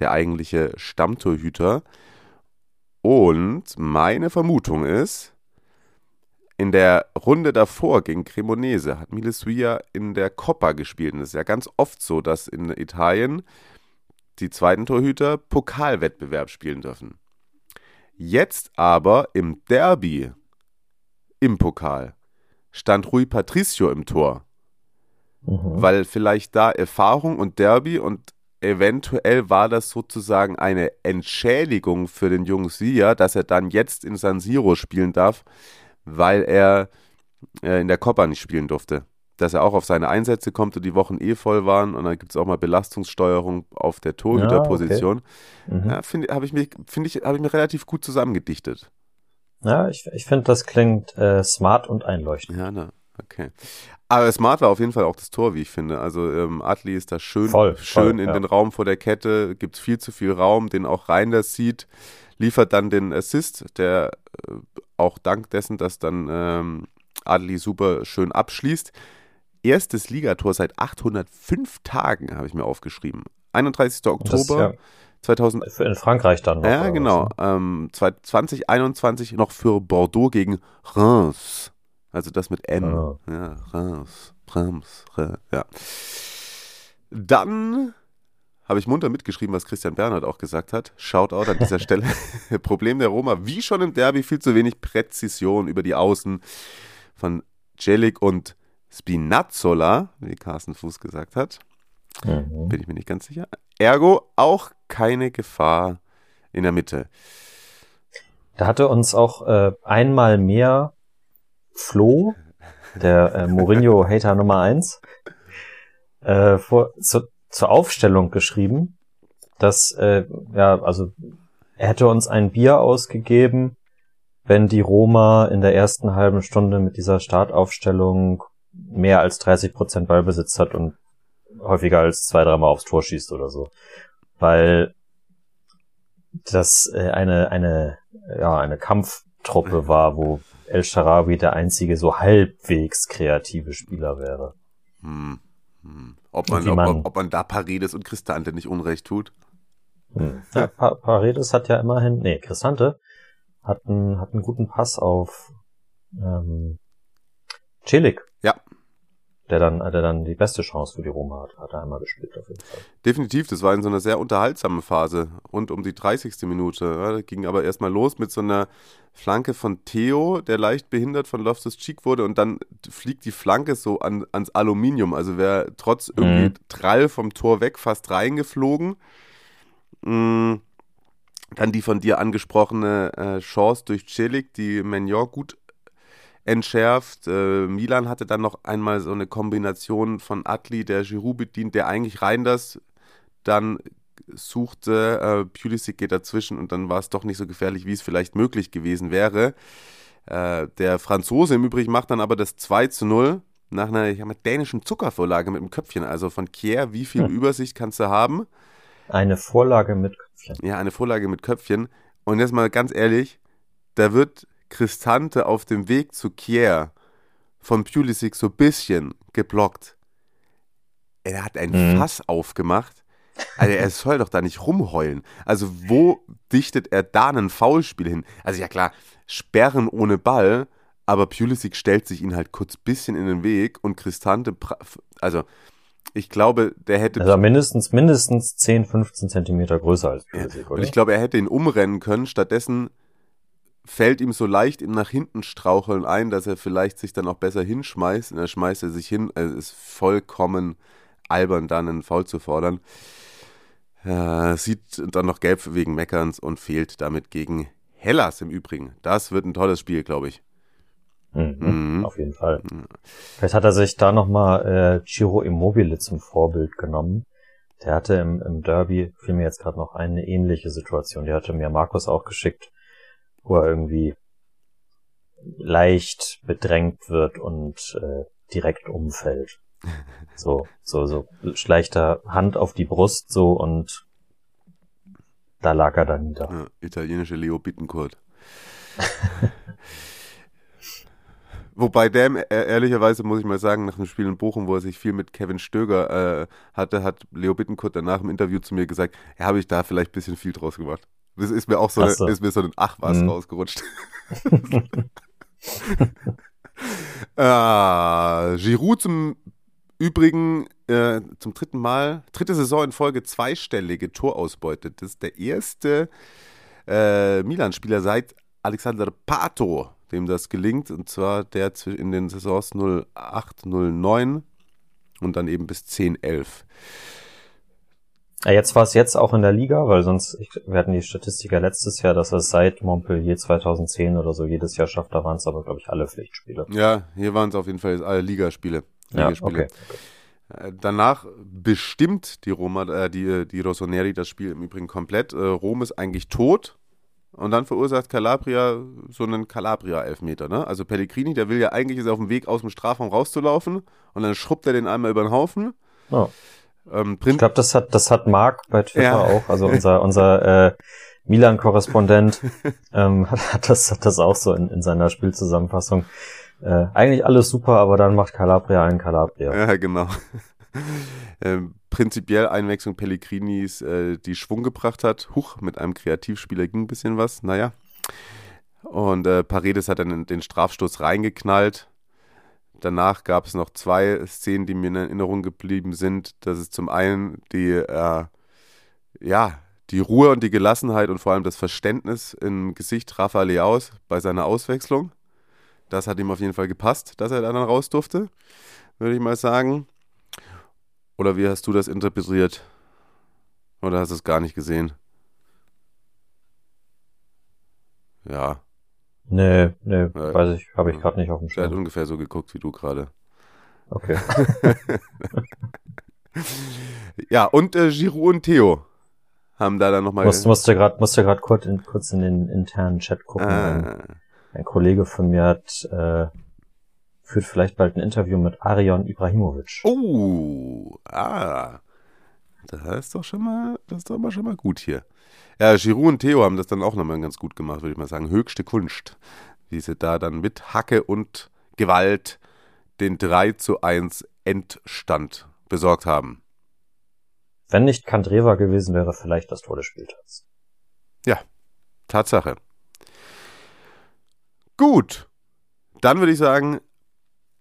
Der eigentliche Stammtorhüter. Und meine Vermutung ist, in der Runde davor gegen Cremonese hat Miles Villa in der Coppa gespielt. Und es ist ja ganz oft so, dass in Italien die zweiten Torhüter Pokalwettbewerb spielen dürfen. Jetzt aber im Derby im Pokal stand Rui Patricio im Tor. Mhm. Weil vielleicht da Erfahrung und Derby und eventuell war das sozusagen eine Entschädigung für den jungen Sia, dass er dann jetzt in San Siro spielen darf, weil er äh, in der Coppa nicht spielen durfte. Dass er auch auf seine Einsätze kommt und die Wochen eh voll waren und dann gibt es auch mal Belastungssteuerung auf der Torhüterposition. Ja, okay. mhm. ja, finde hab ich, mir, find ich, hab ich mir relativ gut zusammengedichtet. Ja, ich, ich finde, das klingt äh, smart und einleuchtend. Ja, ne, okay. Aber smart war auf jeden Fall auch das Tor, wie ich finde. Also ähm, Adli ist da schön, voll, schön voll, in ja. den Raum vor der Kette, gibt viel zu viel Raum, den auch Reinders sieht liefert dann den Assist, der äh, auch dank dessen, dass dann ähm, Adli super schön abschließt. Erstes Ligator seit 805 Tagen, habe ich mir aufgeschrieben. 31. Oktober. 2000, In Frankreich dann noch. ja, genau. ne? Ähm, zwei- 2021 noch für Bordeaux gegen Reims. Also das mit M. Ah. Ja, Reims. Reims. Reims. Ja. Dann habe ich munter mitgeschrieben, was Christian Bernhard auch gesagt hat. Shoutout an dieser Stelle. Problem der Roma, wie schon im Derby, viel zu wenig Präzision über die Außen von Celik und Spinazzola, wie Carsten Fuß gesagt hat. Mhm. Bin ich mir nicht ganz sicher. Ergo auch keine Gefahr in der Mitte. Da hatte uns auch äh, einmal mehr Flo, der äh, Mourinho-Hater Nummer eins, äh, vor, zu, zur Aufstellung geschrieben, dass, äh, ja, also er hätte uns ein Bier ausgegeben, wenn die Roma in der ersten halben Stunde mit dieser Startaufstellung mehr als 30 Prozent Ballbesitz hat und häufiger als zwei, dreimal aufs Tor schießt oder so. Weil das äh, eine, eine, ja, eine Kampftruppe war, wo El Sharawi der einzige so halbwegs kreative Spieler wäre. Hm. Hm. Ob, man, ob, ob, ob man da Paredes und Cristante nicht Unrecht tut. Hm. Ja, pa Paredes hat ja immerhin, nee, Cristante hat einen, hat einen guten Pass auf ähm, Celik. Ja. Der dann, der dann die beste Chance für die Roma hat, hat er einmal gespielt auf jeden Fall. Definitiv, das war in so einer sehr unterhaltsamen Phase, rund um die 30. Minute. Ja, ging aber erstmal los mit so einer Flanke von Theo, der leicht behindert von Loftus Cheek wurde und dann fliegt die Flanke so an, ans Aluminium. Also wäre trotz irgendwie Mhm. Trall vom Tor weg fast reingeflogen. Mm, Dann die von dir angesprochene äh, Chance durch Celik, die Magnon gut entschärft. Äh, Milan hatte dann noch einmal so eine Kombination von Atli, der Giroud bedient, der eigentlich Reinders dann suchte. Äh, Pulisic geht dazwischen und dann war es doch nicht so gefährlich, wie es vielleicht möglich gewesen wäre. Äh, der Franzose im Übrigen macht dann aber das 2 zu 0 nach einer ich mal, dänischen Zuckervorlage mit dem Köpfchen. Also von Kier, wie viel Hm. Übersicht kannst du haben? Eine Vorlage mit Köpfchen. Ja, eine Vorlage mit Köpfchen. Und jetzt mal ganz ehrlich, da wird Cristante auf dem Weg zu Kier von Pulisic so ein bisschen geblockt. Er hat ein Mhm. Fass aufgemacht. Also er soll doch da nicht rumheulen. Also wo dichtet er da ein Foulspiel hin? Also ja klar, Sperren ohne Ball, aber Pulisic stellt sich ihn halt kurz bisschen in den Weg und Cristante, also ich glaube, der hätte Also mindestens, mindestens 10, 15 Zentimeter größer als Pulisic, und oder? ich glaube, er hätte ihn umrennen können. Stattdessen fällt ihm so leicht im nach hinten straucheln ein, dass er vielleicht sich dann auch besser hinschmeißt. Und er schmeißt er sich hin. Es ist vollkommen albern, dann einen Foul zu fordern. Äh, sieht dann noch gelb wegen Meckerns und fehlt damit gegen Hellas im Übrigen. Das wird ein tolles Spiel, glaube ich. Mhm, Mhm. Auf jeden Fall. Vielleicht hat er sich da nochmal äh, Ciro Immobile zum Vorbild genommen. Der hatte im, im Derby, fiel mir jetzt gerade noch eine ähnliche Situation. Die hatte mir Markus auch geschickt, wo er irgendwie leicht bedrängt wird und äh, direkt umfällt. So, so, so schleicht er Hand auf die Brust so und da lag er dann nieder. Ja, italienische Leo Bittencourt. Wobei der, äh, ehrlicherweise muss ich mal sagen, nach dem Spiel in Bochum, wo er sich viel mit Kevin Stöger äh, hatte, hat Leo Bittencourt danach im Interview zu mir gesagt, ja, habe ich da vielleicht ein bisschen viel draus gemacht. Das ist mir auch so, so. ist mir so ein Ach was Mhm. rausgerutscht. ah, Giroud zum Übrigen äh, zum dritten Mal, dritte Saison in Folge zweistellige Torausbeute. Das ist der erste äh, Milan-Spieler seit Alexander Pato, dem das gelingt. Und zwar der in den Saisons 08, 09 und dann eben bis 10, 11. Ja, jetzt war es jetzt auch in der Liga, weil sonst, ich, wir hatten die Statistiker letztes Jahr, dass er es seit Montpellier 2010 oder so jedes Jahr schafft. Da waren es aber, glaube ich, alle Pflichtspiele. Ja, hier waren es auf jeden Fall alle Ligaspiele. Ja, Ligaspiele. okay. Äh, Danach bestimmt die Roma, äh, die, die Rossoneri das Spiel im Übrigen komplett. Äh, Rom ist eigentlich tot. Und dann verursacht Calabria so einen Calabria-Elfmeter. Ne? Also Pellegrini, der will ja eigentlich ist auf dem Weg aus dem Strafraum rauszulaufen und dann schrubbt er den einmal über den Haufen. Ja. Ähm, Ich glaube, das hat, das hat Marc bei Twitter Ja. auch, also unser, unser äh, Milan-Korrespondent ähm, hat, hat, das, hat das auch so in, in seiner Spielzusammenfassung. Äh, eigentlich alles super, aber dann macht Calabria einen Calabria. ja, genau. ähm, prinzipiell Einwechslung Pellegrinis, äh, die Schwung gebracht hat. Huch, mit einem Kreativspieler ging ein bisschen was, naja. Und äh, Paredes hat dann den Strafstoß reingeknallt. Danach gab es noch zwei Szenen, die mir in Erinnerung geblieben sind. Das ist zum einen die, äh, ja, die Ruhe und die Gelassenheit und vor allem das Verständnis im Gesicht Rafa Leaus bei seiner Auswechslung. Das hat ihm auf jeden Fall gepasst, dass er dann raus durfte, würde ich mal sagen. Oder wie hast du das interpretiert? Oder hast du es gar nicht gesehen? Ja. Nee, nee, ja, weiß ich, habe ich gerade nicht auf dem Schirm. Er hat ungefähr so geguckt wie du gerade. Okay. ja, und äh, Giroud und Theo haben da dann nochmal. Musste, musste gerade musste grad kurz, in, kurz in den internen Chat gucken. Ah. Ein, ein, Kollege von mir hat äh, führt vielleicht bald ein Interview mit Arion Ibrahimovic. Oh, ah. Das ist doch schon mal, das ist doch mal schon mal gut hier. Ja, Giroud und Theo haben das dann auch nochmal ganz gut gemacht, würde ich mal sagen. Höchste Kunst. Wie sie da dann mit Hacke und Gewalt den 3 zu 1 Endstand besorgt haben. Wenn nicht Kandreva gewesen wäre, vielleicht das Tor des Spieltags. Ja, Tatsache. Gut, dann würde ich sagen,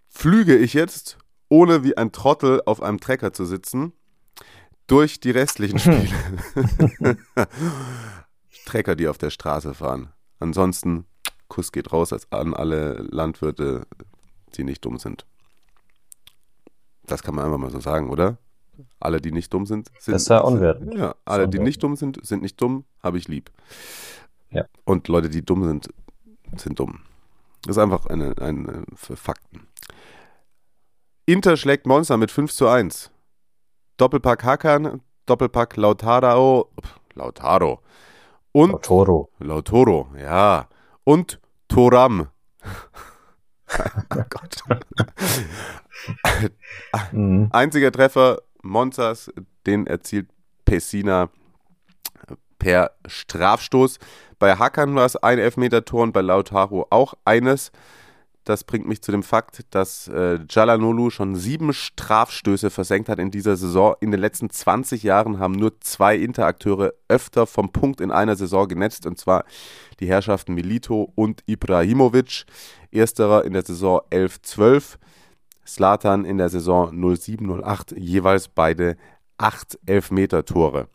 flüge ich jetzt, ohne wie ein Trottel auf einem Trecker zu sitzen, durch die restlichen Spiele. Trecker, die auf der Straße fahren. Ansonsten, Kuss geht raus an alle Landwirte, die nicht dumm sind. Das kann man einfach mal so sagen, oder? Alle, die nicht dumm sind, sind. Das ist ja unwertend. Ja, alle, die nicht dumm sind, sind nicht dumm, habe ich lieb. Ja. Und Leute, die dumm sind, sind dumm. Das ist einfach eine, eine für Fakten. Inter schlägt Monster mit 5 zu 1. Doppelpack Hakan, Doppelpack Lautaro, Lautaro. Und Lautoro. Lautoro, ja. Und Toram. oh Gott. mhm. Einziger Treffer Monzas, den erzielt Pessina per Strafstoß. Bei Hakan war es ein Elfmeter-Tor und bei Lautaro auch eines. Das bringt mich zu dem Fakt, dass äh, Jalanolu schon sieben Strafstöße versenkt hat in dieser Saison. In den letzten 20 Jahren haben nur zwei Interakteure öfter vom Punkt in einer Saison genetzt, und zwar die Herrschaften Milito und Ibrahimovic. Ersterer in der Saison 11-12, Slatan in der Saison 07-08, jeweils beide acht Elfmeter-Tore.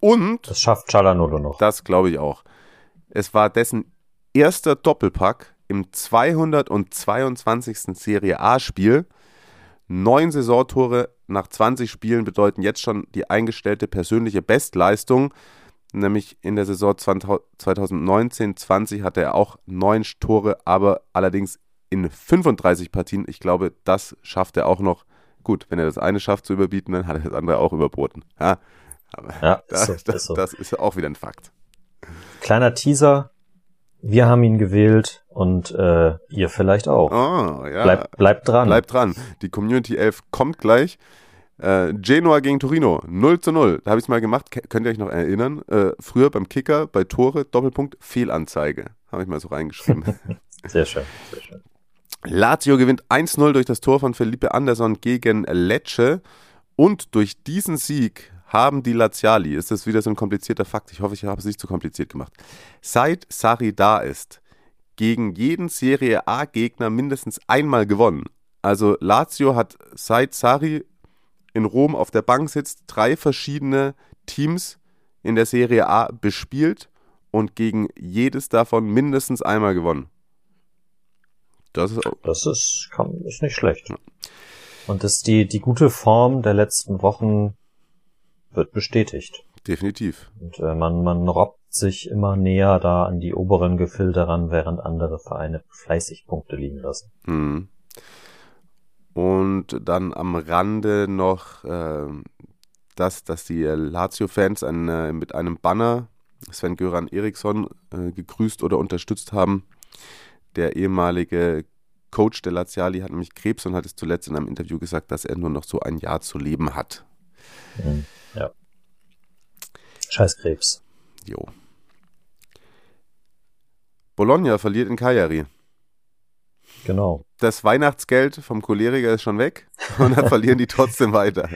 Und. Das schafft Jalanolu noch. Das glaube ich auch. Es war dessen erster Doppelpack im 222. Serie A-Spiel. Neun Saisontore nach 20 Spielen bedeuten jetzt schon die eingestellte persönliche Bestleistung. Nämlich in der Saison 2019-20 hatte er auch neun Tore, aber allerdings in 35 Partien. Ich glaube, das schafft er auch noch. Gut, wenn er das eine schafft zu überbieten, dann hat er das andere auch überboten. Ja, ja das, das, so. das ist auch wieder ein Fakt. Kleiner Teaser, wir haben ihn gewählt und äh, ihr vielleicht auch. Oh, ja. Bleibt bleib dran. Bleibt dran. Die Community 11 kommt gleich. Äh, Genoa gegen Torino, 0 zu 0. Da habe ich es mal gemacht. Könnt ihr euch noch erinnern? Äh, früher beim Kicker, bei Tore, Doppelpunkt, Fehlanzeige. Habe ich mal so reingeschrieben. sehr schön, sehr schön. Lazio gewinnt 1-0 durch das Tor von Felipe Anderson gegen Lecce. Und durch diesen Sieg haben die Laziali, ist das wieder so ein komplizierter Fakt, ich hoffe, ich habe es nicht zu kompliziert gemacht, seit Sari da ist, gegen jeden Serie A-Gegner mindestens einmal gewonnen. Also Lazio hat seit Sari in Rom auf der Bank sitzt, drei verschiedene Teams in der Serie A bespielt und gegen jedes davon mindestens einmal gewonnen. Das ist, das ist, kann, ist nicht schlecht. Und das ist die, die gute Form der letzten Wochen wird bestätigt. Definitiv. Und äh, man, man robbt sich immer näher da an die oberen Gefilde ran, während andere Vereine fleißig Punkte liegen lassen. Mhm. Und dann am Rande noch, äh, das, dass die Lazio-Fans äh, mit einem Banner Sven Göran Eriksson äh, gegrüßt oder unterstützt haben. Der ehemalige Coach der Laziali hat nämlich Krebs und hat es zuletzt in einem Interview gesagt, dass er nur noch so ein Jahr zu leben hat. Mhm. Scheiß Krebs. Jo. Bologna verliert in Cagliari. Genau. Das Weihnachtsgeld vom Choleriker ist schon weg. Und dann verlieren die trotzdem weiter.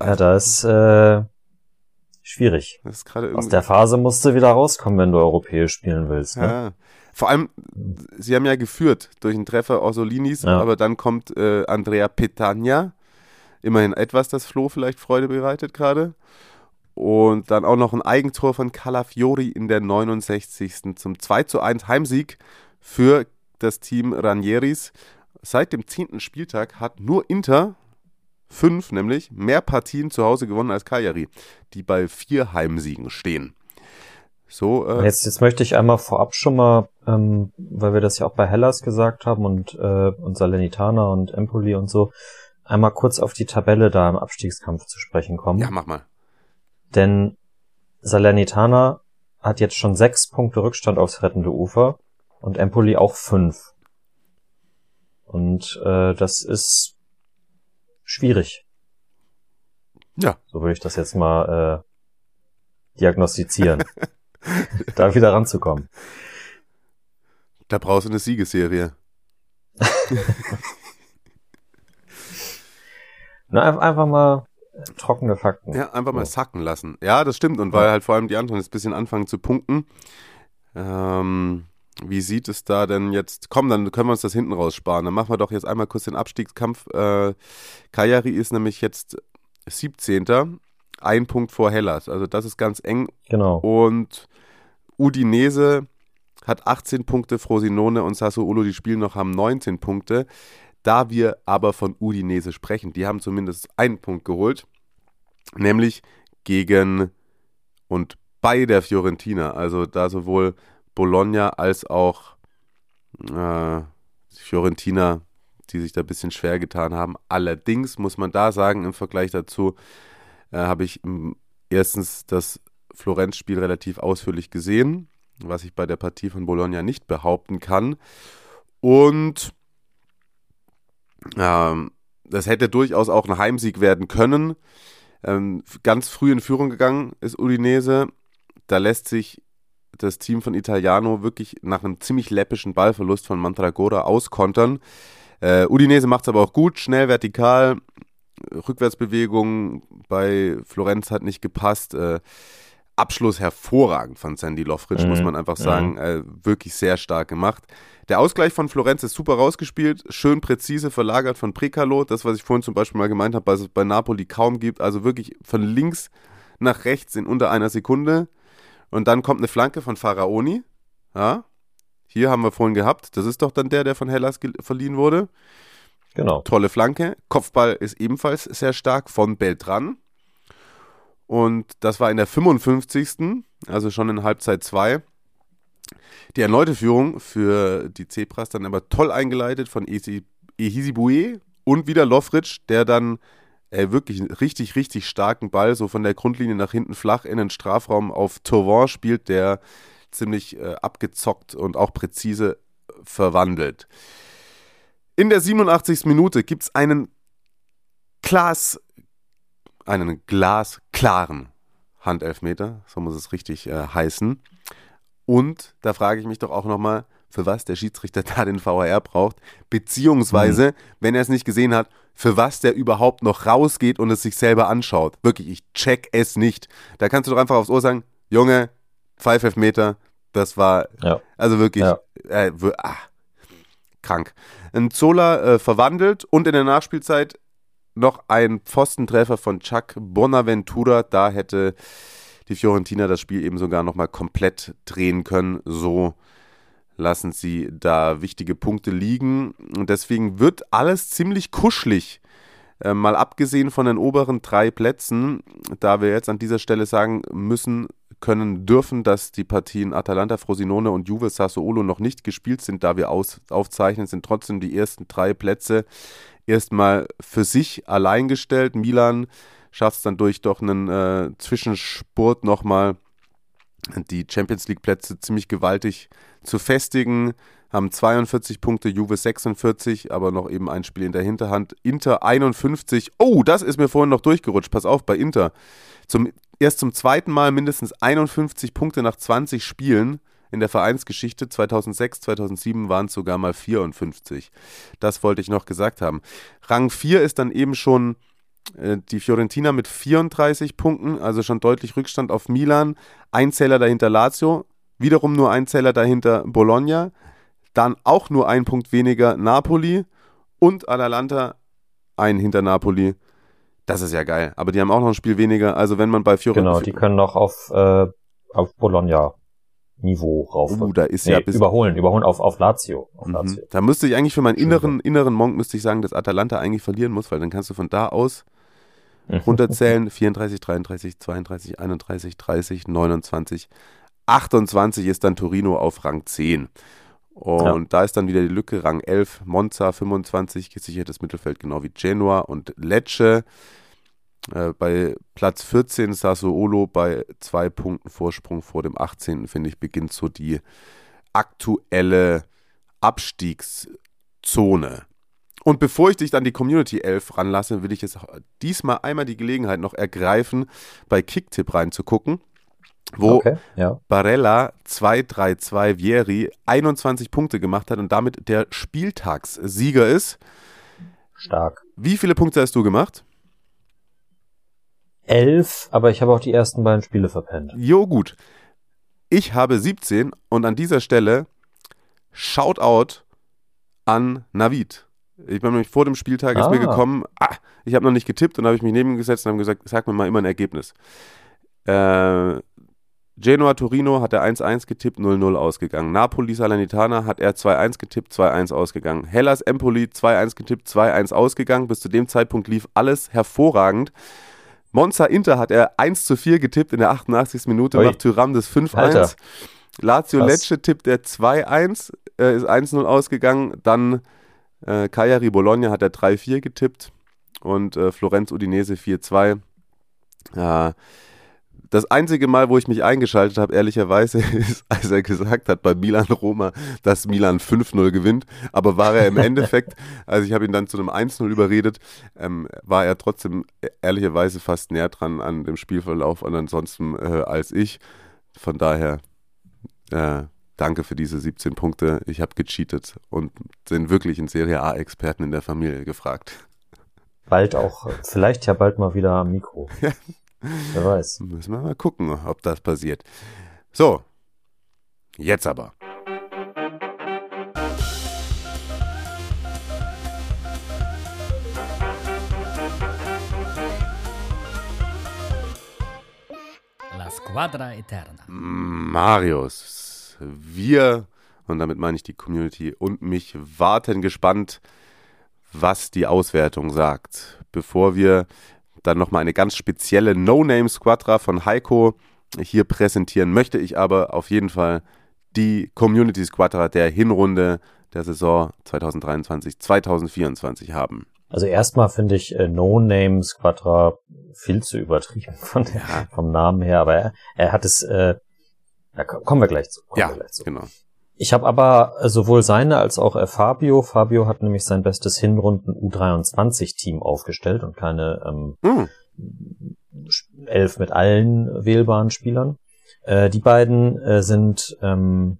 Ja, da ist äh, schwierig. Das ist Aus der Phase musst du wieder rauskommen, wenn du europäisch spielen willst. Ne? Ja. Vor allem, sie haben ja geführt durch einen Treffer Orsolinis, Ja. aber dann kommt äh, Andrea Petagna. Immerhin etwas, das Flo vielleicht Freude bereitet gerade. Und dann auch noch ein Eigentor von Calafiori in der 69. zum 2 zu 1 Heimsieg für das Team Ranieris. Seit dem 10. Spieltag hat nur Inter, fünf nämlich, mehr Partien zu Hause gewonnen als Cagliari, die bei vier Heimsiegen stehen. So, äh, Jetzt, jetzt möchte ich einmal vorab schon mal, ähm, weil wir das ja auch bei Hellas gesagt haben und, äh, und Salernitana und Empoli und so, einmal kurz auf die Tabelle da im Abstiegskampf zu sprechen kommen. ja, mach mal. Denn Salernitana hat jetzt schon sechs Punkte Rückstand aufs rettende Ufer und Empoli auch fünf. Und äh, das ist schwierig. Ja. So würde ich das jetzt mal äh, diagnostizieren. da wieder ranzukommen. Da brauchst du eine Siegesserie. Ein- einfach mal trockene Fakten. Ja, einfach mal sacken lassen. Ja, das stimmt. Und weil halt vor allem die anderen jetzt ein bisschen anfangen zu punkten. Ähm, wie sieht es da denn jetzt? Komm, dann können wir uns das hinten raussparen. Dann machen wir doch jetzt einmal kurz den Abstiegskampf. Äh, Cagliari ist nämlich jetzt 17. Ein Punkt vor Hellas. Also das ist ganz eng. Genau. Und Udinese hat 18 Punkte, Frosinone und Sassuolo, die spielen noch, haben 19 Punkte. Da wir aber von Udinese sprechen, die haben zumindest einen Punkt geholt, nämlich gegen und bei der Fiorentina. Also da sowohl Bologna als auch äh, Fiorentina, die sich da ein bisschen schwer getan haben. Allerdings muss man da sagen, im Vergleich dazu äh, habe ich m, erstens das Florenz-Spiel relativ ausführlich gesehen, was ich bei der Partie von Bologna nicht behaupten kann. Und ähm, das hätte durchaus auch ein Heimsieg werden können. Ähm, ganz früh in Führung gegangen ist Udinese. Da lässt sich das Team von Italiano wirklich nach einem ziemlich läppischen Ballverlust von Mandragora auskontern. Äh, Udinese macht es aber auch gut, schnell, vertikal. Rückwärtsbewegung bei Florenz hat nicht gepasst. Äh, Abschluss hervorragend von Sandy Lofric, Mhm. muss man einfach sagen. Äh, wirklich sehr stark gemacht. Der Ausgleich von Florenz ist super rausgespielt, schön präzise verlagert von Precalo. Das, was ich vorhin zum Beispiel mal gemeint habe, was es bei Napoli kaum gibt. Also wirklich von links nach rechts in unter einer Sekunde. Und dann kommt eine Flanke von Faraoni. Ja, hier haben wir vorhin gehabt. Das ist doch dann der, der von Hellas verliehen wurde. Genau. Tolle Flanke. Kopfball ist ebenfalls sehr stark von Beltran. Und das war in der 55. Also schon in Halbzeit 2. Die erneute Führung für die Zebras dann aber toll eingeleitet von Ehisibue und wieder Lofric, der dann äh, wirklich einen richtig, richtig starken Ball so von der Grundlinie nach hinten flach in den Strafraum auf Tourvant spielt, der ziemlich äh, abgezockt und auch präzise verwandelt. In der 87. Minute gibt es einen Glas, einen glasklaren Handelfmeter, so muss es richtig äh, heißen. Und da frage ich mich doch auch nochmal, für was der Schiedsrichter da den VAR braucht, beziehungsweise, wenn er es nicht gesehen hat, für was der überhaupt noch rausgeht und es sich selber anschaut. Wirklich, ich check es nicht. Da kannst du doch einfach aufs Ohr sagen, Junge, Pfeif Meter, das war, Ja. also wirklich, Ja. äh, ah, krank. Ein Zola äh, verwandelt und in der Nachspielzeit noch ein Pfostentreffer von Chuck Bonaventura. Da hätte die Fiorentina das Spiel eben sogar nochmal komplett drehen können. So lassen sie da wichtige Punkte liegen. Und deswegen wird alles ziemlich kuschelig. Äh, mal abgesehen von den oberen drei Plätzen, da wir jetzt an dieser Stelle sagen müssen, können, dürfen, dass die Partien Atalanta, Frosinone und Juve Sassuolo noch nicht gespielt sind, da wir aus, aufzeichnen, sind trotzdem die ersten drei Plätze erstmal für sich allein gestellt. Milan schafft es dann durch doch einen äh, Zwischenspurt nochmal die Champions League Plätze ziemlich gewaltig zu festigen, haben 42 Punkte, Juve 46, aber noch eben ein Spiel in der Hinterhand. Inter 51. Oh, das ist mir vorhin noch durchgerutscht. Pass auf, bei Inter. Zum, erst zum zweiten Mal mindestens 51 Punkte nach 20 Spielen in der Vereinsgeschichte. 2006, 2007 waren es sogar mal 54. Das wollte ich noch gesagt haben. Rang 4 ist dann eben schon äh, die Fiorentina mit 34 Punkten, also schon deutlich Rückstand auf Milan. Ein Zähler dahinter Lazio, wiederum nur ein Zähler dahinter Bologna. Dann auch nur ein Punkt weniger Napoli und Atalanta ein hinter Napoli. Das ist ja geil. Aber die haben auch noch ein Spiel weniger. Also wenn man bei Fiorentina. Genau, die können noch auf, äh, auf Bologna Niveau rauf. Uh, da ist nee, ja bis, überholen, überholen auf, auf Lazio. Auf Mhm. Lazio. Da müsste ich eigentlich für meinen inneren, inneren Monk müsste ich sagen, dass Atalanta eigentlich verlieren muss, weil dann kannst du von da aus runterzählen. 34, 33, 32, 31, 30, 29, 28 ist dann Torino auf Rang 10. Und da ist dann wieder die Lücke, Rang 11, Monza 25, gesichertes Mittelfeld, genau wie Genua und Lecce. Äh, bei Platz 14 Sassuolo bei zwei Punkten Vorsprung vor dem 18. finde ich, beginnt so die aktuelle Abstiegszone. Und bevor ich dich dann die Community 11 ranlasse, will ich jetzt diesmal einmal die Gelegenheit noch ergreifen, bei Kicktipp reinzugucken, wo Okay, ja. Barella 232 Vieri 21 Punkte gemacht hat und damit der Spieltagssieger ist. Stark. Wie viele Punkte hast du gemacht? Elf, aber ich habe auch die ersten beiden Spiele verpennt. Jo, gut. Ich habe 17 und an dieser Stelle Shoutout an Navid. Ich bin nämlich vor dem Spieltag ist Ah. mir gekommen, ah, ich habe noch nicht getippt und habe ich mich neben ihm gesetzt und habe gesagt, sag mir mal immer ein Ergebnis. Äh, Genoa Torino hat er 1-1 getippt, 0-0 ausgegangen. Napoli Salernitana hat er 2-1 getippt, 2-1 ausgegangen. Hellas Empoli 2-1 getippt, 2-1 ausgegangen. Bis zu dem Zeitpunkt lief alles hervorragend. Monza Inter hat er 1 zu 4 getippt in der 88. Minute nach Tyram des 5-1. Alter. Lazio Krass. Lecce tippt er 2-1, äh, ist 1-0 ausgegangen. Dann äh, Cagliari Bologna hat er 3-4 getippt und äh, Florenz Udinese 4-2. Äh, das einzige Mal, wo ich mich eingeschaltet habe, ehrlicherweise, ist, als er gesagt hat bei Milan Roma, dass Milan 5-0 gewinnt. Aber war er im Endeffekt, also ich habe ihn dann zu einem 1-0 überredet, ähm, war er trotzdem äh, ehrlicherweise fast näher dran an dem Spielverlauf und ansonsten äh, als ich. Von daher, äh, danke für diese 17 Punkte. Ich habe gecheatet und den wirklichen Serie A-Experten in der Familie gefragt. Bald auch, vielleicht ja bald mal wieder am Mikro. Wer weiß. Müssen wir mal gucken, ob das passiert. So, jetzt aber. La Squadra Eterna. Marius, wir, und damit meine ich die Community und mich, warten gespannt, was die Auswertung sagt. Bevor wir dann nochmal eine ganz spezielle No-Name-Squadra von Heiko hier präsentieren, möchte ich aber auf jeden Fall die Community Squadra der Hinrunde der Saison 2023-2024 haben. Also erstmal finde ich äh, No Name Squadra viel zu übertrieben von der, vom Namen her, aber er, er hat es, äh, da ko- kommen wir gleich zu. Ja, wir gleich zu. genau. Ich habe aber äh, sowohl seine als auch äh, Fabio. Fabio hat nämlich sein bestes Hinrunden U23-Team aufgestellt und keine ähm, Hm, elf mit allen wählbaren Spielern. Äh, die beiden äh, sind ähm,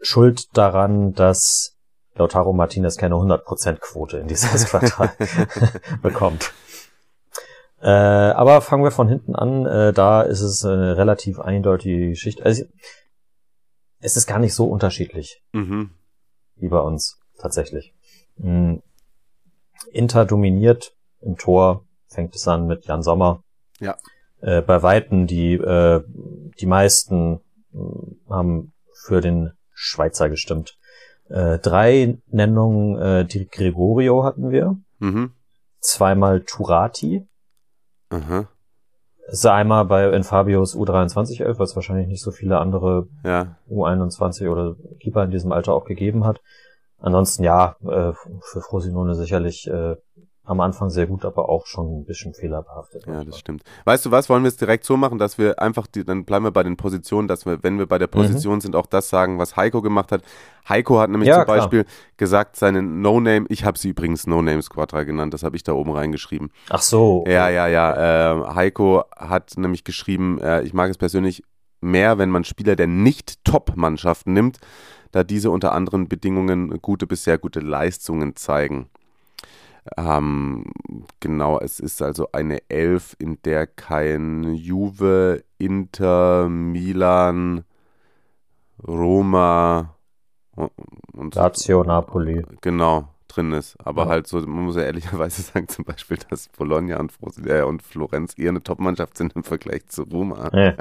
schuld daran, dass Lautaro Martinez keine 100% Quote in dieses Quartal bekommt. Äh, aber fangen wir von hinten an. Äh, da ist es eine relativ eindeutige Geschichte. Also, es ist gar nicht so unterschiedlich mhm. wie bei uns tatsächlich. Mm. Inter dominiert im Tor, fängt es an mit Jan Sommer. Ja. Äh, bei Weitem die äh, die meisten äh, haben für den Schweizer gestimmt. Äh, drei Nennungen äh, die Gregorio hatten wir, Mhm. zweimal Turati. Aha. Das ist einmal bei in Fabios U23 11, weil es wahrscheinlich nicht so viele andere Ja. U21 oder Keeper in diesem Alter auch gegeben hat. Ansonsten ja, äh, für Frosinone sicherlich äh, am Anfang sehr gut, aber auch schon ein bisschen fehlerbehaftet. Ja, das stimmt. Weißt du was, wollen wir es direkt so machen, dass wir einfach, die, dann bleiben wir bei den Positionen, dass wir, wenn wir bei der Position sind, auch das sagen, was Heiko gemacht hat. Heiko hat nämlich Ja, zum klar. Beispiel gesagt, seine No-Name, ich habe sie übrigens No-Name Squadra genannt, das habe ich da oben reingeschrieben. Ach so. Ja, ja, ja. Äh, Heiko hat nämlich geschrieben, äh, ich mag es persönlich mehr, wenn man Spieler der Nicht-Top-Mannschaften nimmt, da diese unter anderen Bedingungen gute bis sehr gute Leistungen zeigen. Ähm, genau, es ist also eine Elf, in der kein Juve, Inter, Milan, Roma und Lazio, Napoli. Genau, drin ist. Aber ja. halt so, man muss ja ehrlicherweise sagen, zum Beispiel, dass Bologna und, äh, und Florenz eher eine Top-Mannschaft sind im Vergleich zu Roma. Ja.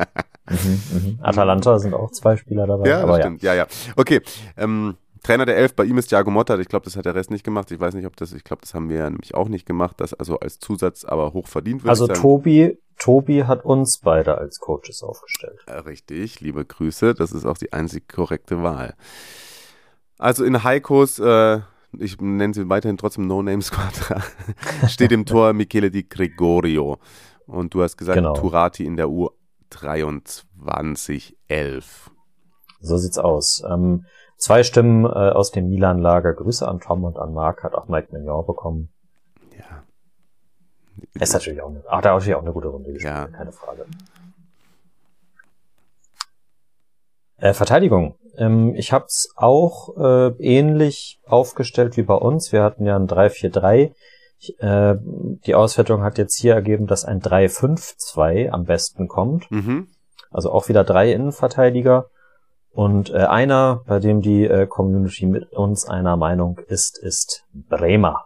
mhm, mhm. Atalanta sind auch zwei Spieler dabei. Ja, aber stimmt. Ja, ja. Okay. Ähm, Trainer der Elf, bei ihm ist Thiago Motta. Ich glaube, das hat der Rest nicht gemacht. Ich weiß nicht, ob das, ich glaube, das haben wir ja nämlich auch nicht gemacht. Das also als Zusatz, aber hoch verdient wird. Also Tobi, Tobi hat uns beide als Coaches aufgestellt. Äh, richtig, liebe Grüße. Das ist auch die einzig korrekte Wahl. Also in Heikos, äh, ich nenne sie weiterhin trotzdem No Name Squadra, steht im Tor Michele Di Gregorio. Und du hast gesagt, genau. Turati in der U2311. So sieht's aus. Ähm, Zwei Stimmen äh, aus dem Milan-Lager. Grüße an Tom und an Mark hat auch Mike Mignon bekommen. Ja. Ist natürlich auch eine, ach, da natürlich auch eine gute Runde gespielt, ja. keine Frage. Äh, Verteidigung. Ähm, ich habe es auch äh, ähnlich aufgestellt wie bei uns. Wir hatten ja ein 3-4-3. Äh, die Auswertung hat jetzt hier ergeben, dass ein 3-5-2 am besten kommt. Mhm. Also auch wieder drei Innenverteidiger. Und äh, einer, bei dem die äh, Community mit uns einer Meinung ist, ist Bremer.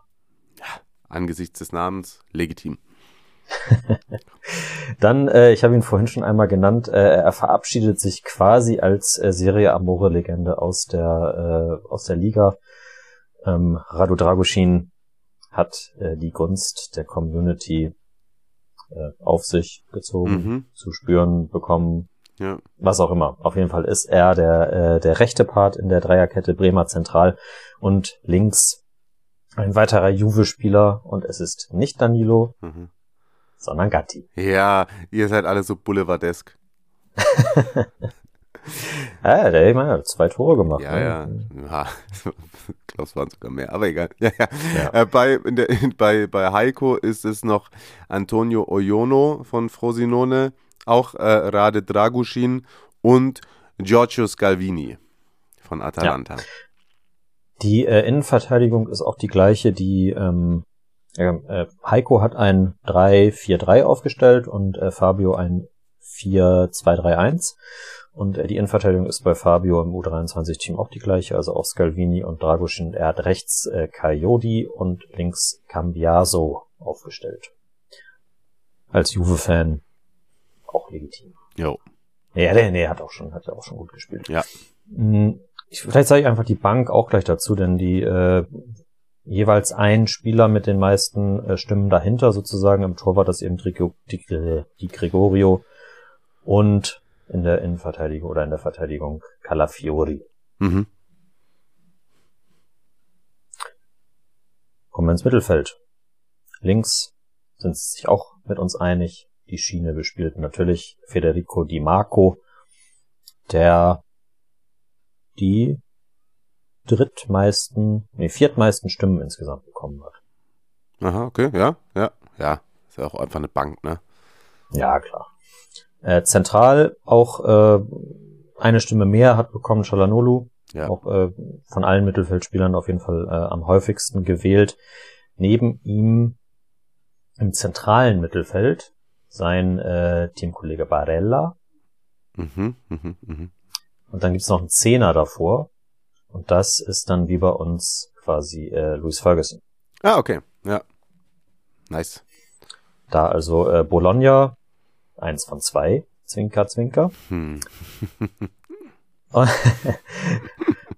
Ja, angesichts des Namens legitim. Dann, äh, ich habe ihn vorhin schon einmal genannt, äh, er verabschiedet sich quasi als äh, Serie Amore Legende aus der äh, aus der Liga. Ähm, Radu Dragusin hat äh, die Gunst der Community äh, auf sich gezogen, mhm. zu spüren bekommen, ja. Was auch immer. Auf jeden Fall ist er der, äh, der rechte Part in der Dreierkette Bremer Zentral und links ein weiterer Juve-Spieler und es ist nicht Danilo, mhm. sondern Gatti. Ja, ihr seid alle so boulevardesk. ja, der, meine, hat zwei Tore gemacht. Ja, ne? ja. ja. es waren sogar mehr, aber egal. Ja, ja. ja. Äh, bei, der, bei, bei Heiko ist es noch Antonio Oyono von Frosinone auch äh, Rade Dragusin und Giorgio Scalvini von Atalanta. Ja. Die äh, Innenverteidigung ist auch die gleiche, die ähm, äh, Heiko hat ein 3-4-3 aufgestellt und äh, Fabio ein 4-2-3-1. Und äh, die Innenverteidigung ist bei Fabio im U23-Team auch die gleiche, also auch Scalvini und Dragusin. Er hat rechts äh, Coyote und links Cambiaso aufgestellt. Als Juve-Fan auch legitim. Jo. Ja, der, nee, hat auch schon, hat auch schon gut gespielt. Ja. Hm, ich, vielleicht sage ich einfach die Bank auch gleich dazu, denn die äh, jeweils ein Spieler mit den meisten äh, Stimmen dahinter sozusagen im Tor war das eben die, die, die Gregorio und in der Innenverteidigung oder in der Verteidigung Calafiori. Mhm. Kommen wir ins Mittelfeld. Links sind sie sich auch mit uns einig die Schiene bespielt. Natürlich Federico Di Marco, der die drittmeisten, nee, viertmeisten Stimmen insgesamt bekommen hat. Aha, okay, ja, ja, ja. Ist ja auch einfach eine Bank, ne? Ja, klar. Äh, zentral auch äh, eine Stimme mehr hat bekommen Chalanolu. Ja. Auch äh, von allen Mittelfeldspielern auf jeden Fall äh, am häufigsten gewählt. Neben ihm im zentralen Mittelfeld sein äh, Teamkollege Barella. Mhm, mh, mh. Und dann gibt's noch einen Zehner davor. Und das ist dann wie bei uns quasi äh, Louis Ferguson. Ah, okay. Ja. Nice. Da also äh, Bologna, eins von zwei, Zwinker, Zwinker. Hm.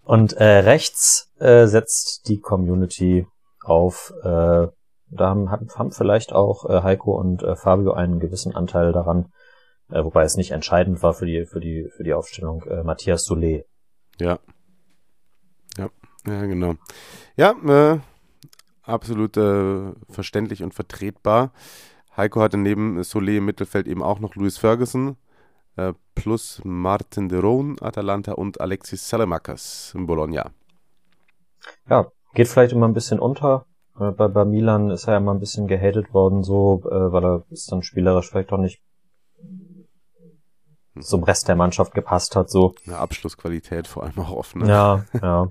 und äh, rechts äh, setzt die Community auf äh, da haben, haben vielleicht auch äh, Heiko und äh, Fabio einen gewissen Anteil daran, äh, wobei es nicht entscheidend war für die, für die, für die Aufstellung, äh, Matthias Soulet. Ja. Ja, ja, genau. Ja, äh, absolut äh, verständlich und vertretbar. Heiko hatte neben Solé im Mittelfeld eben auch noch Louis Ferguson äh, plus Martin de Roon, Atalanta und Alexis Salamakas in Bologna. Ja, geht vielleicht immer ein bisschen unter. Äh, bei, bei Milan ist er ja mal ein bisschen gehatet worden, so, äh, weil er ist dann spielerisch vielleicht auch nicht zum Rest der Mannschaft gepasst hat, so. Eine Abschlussqualität vor allem auch offen. Ne? Ja, ja.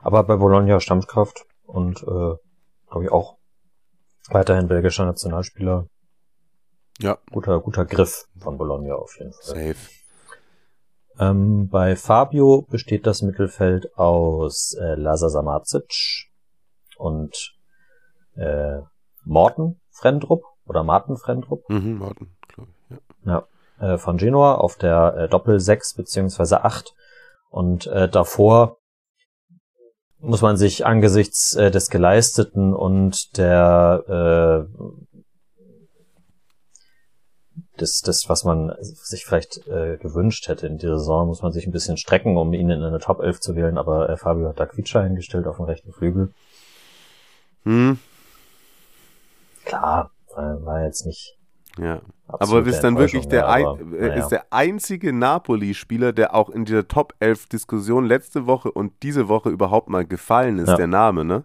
Aber bei Bologna Stammkraft und äh, glaube ich auch weiterhin belgischer Nationalspieler. Ja. Guter, guter Griff von Bologna auf jeden Fall. Safe. Ähm, bei Fabio besteht das Mittelfeld aus äh, Lazar Samacic und äh, Morten Frendrup oder Martin Frendrup. Mhm, Morten, glaube ich. Ja. Ja, äh, von Genua auf der äh, Doppel 6 beziehungsweise 8 und äh, davor muss man sich angesichts äh, des Geleisteten und der äh, das, das, was man sich vielleicht äh, gewünscht hätte in dieser Saison, muss man sich ein bisschen strecken, um ihn in eine Top 11 zu wählen, aber äh, Fabio hat da Quietscher eingestellt auf dem rechten Flügel. Hm, Klar, war, war jetzt nicht ja. Aber ist dann wirklich der, ein, aber, äh, naja. ist der einzige Napoli-Spieler, der auch in dieser Top 11 Diskussion letzte Woche und diese Woche überhaupt mal gefallen ist, Ja. der Name, ne?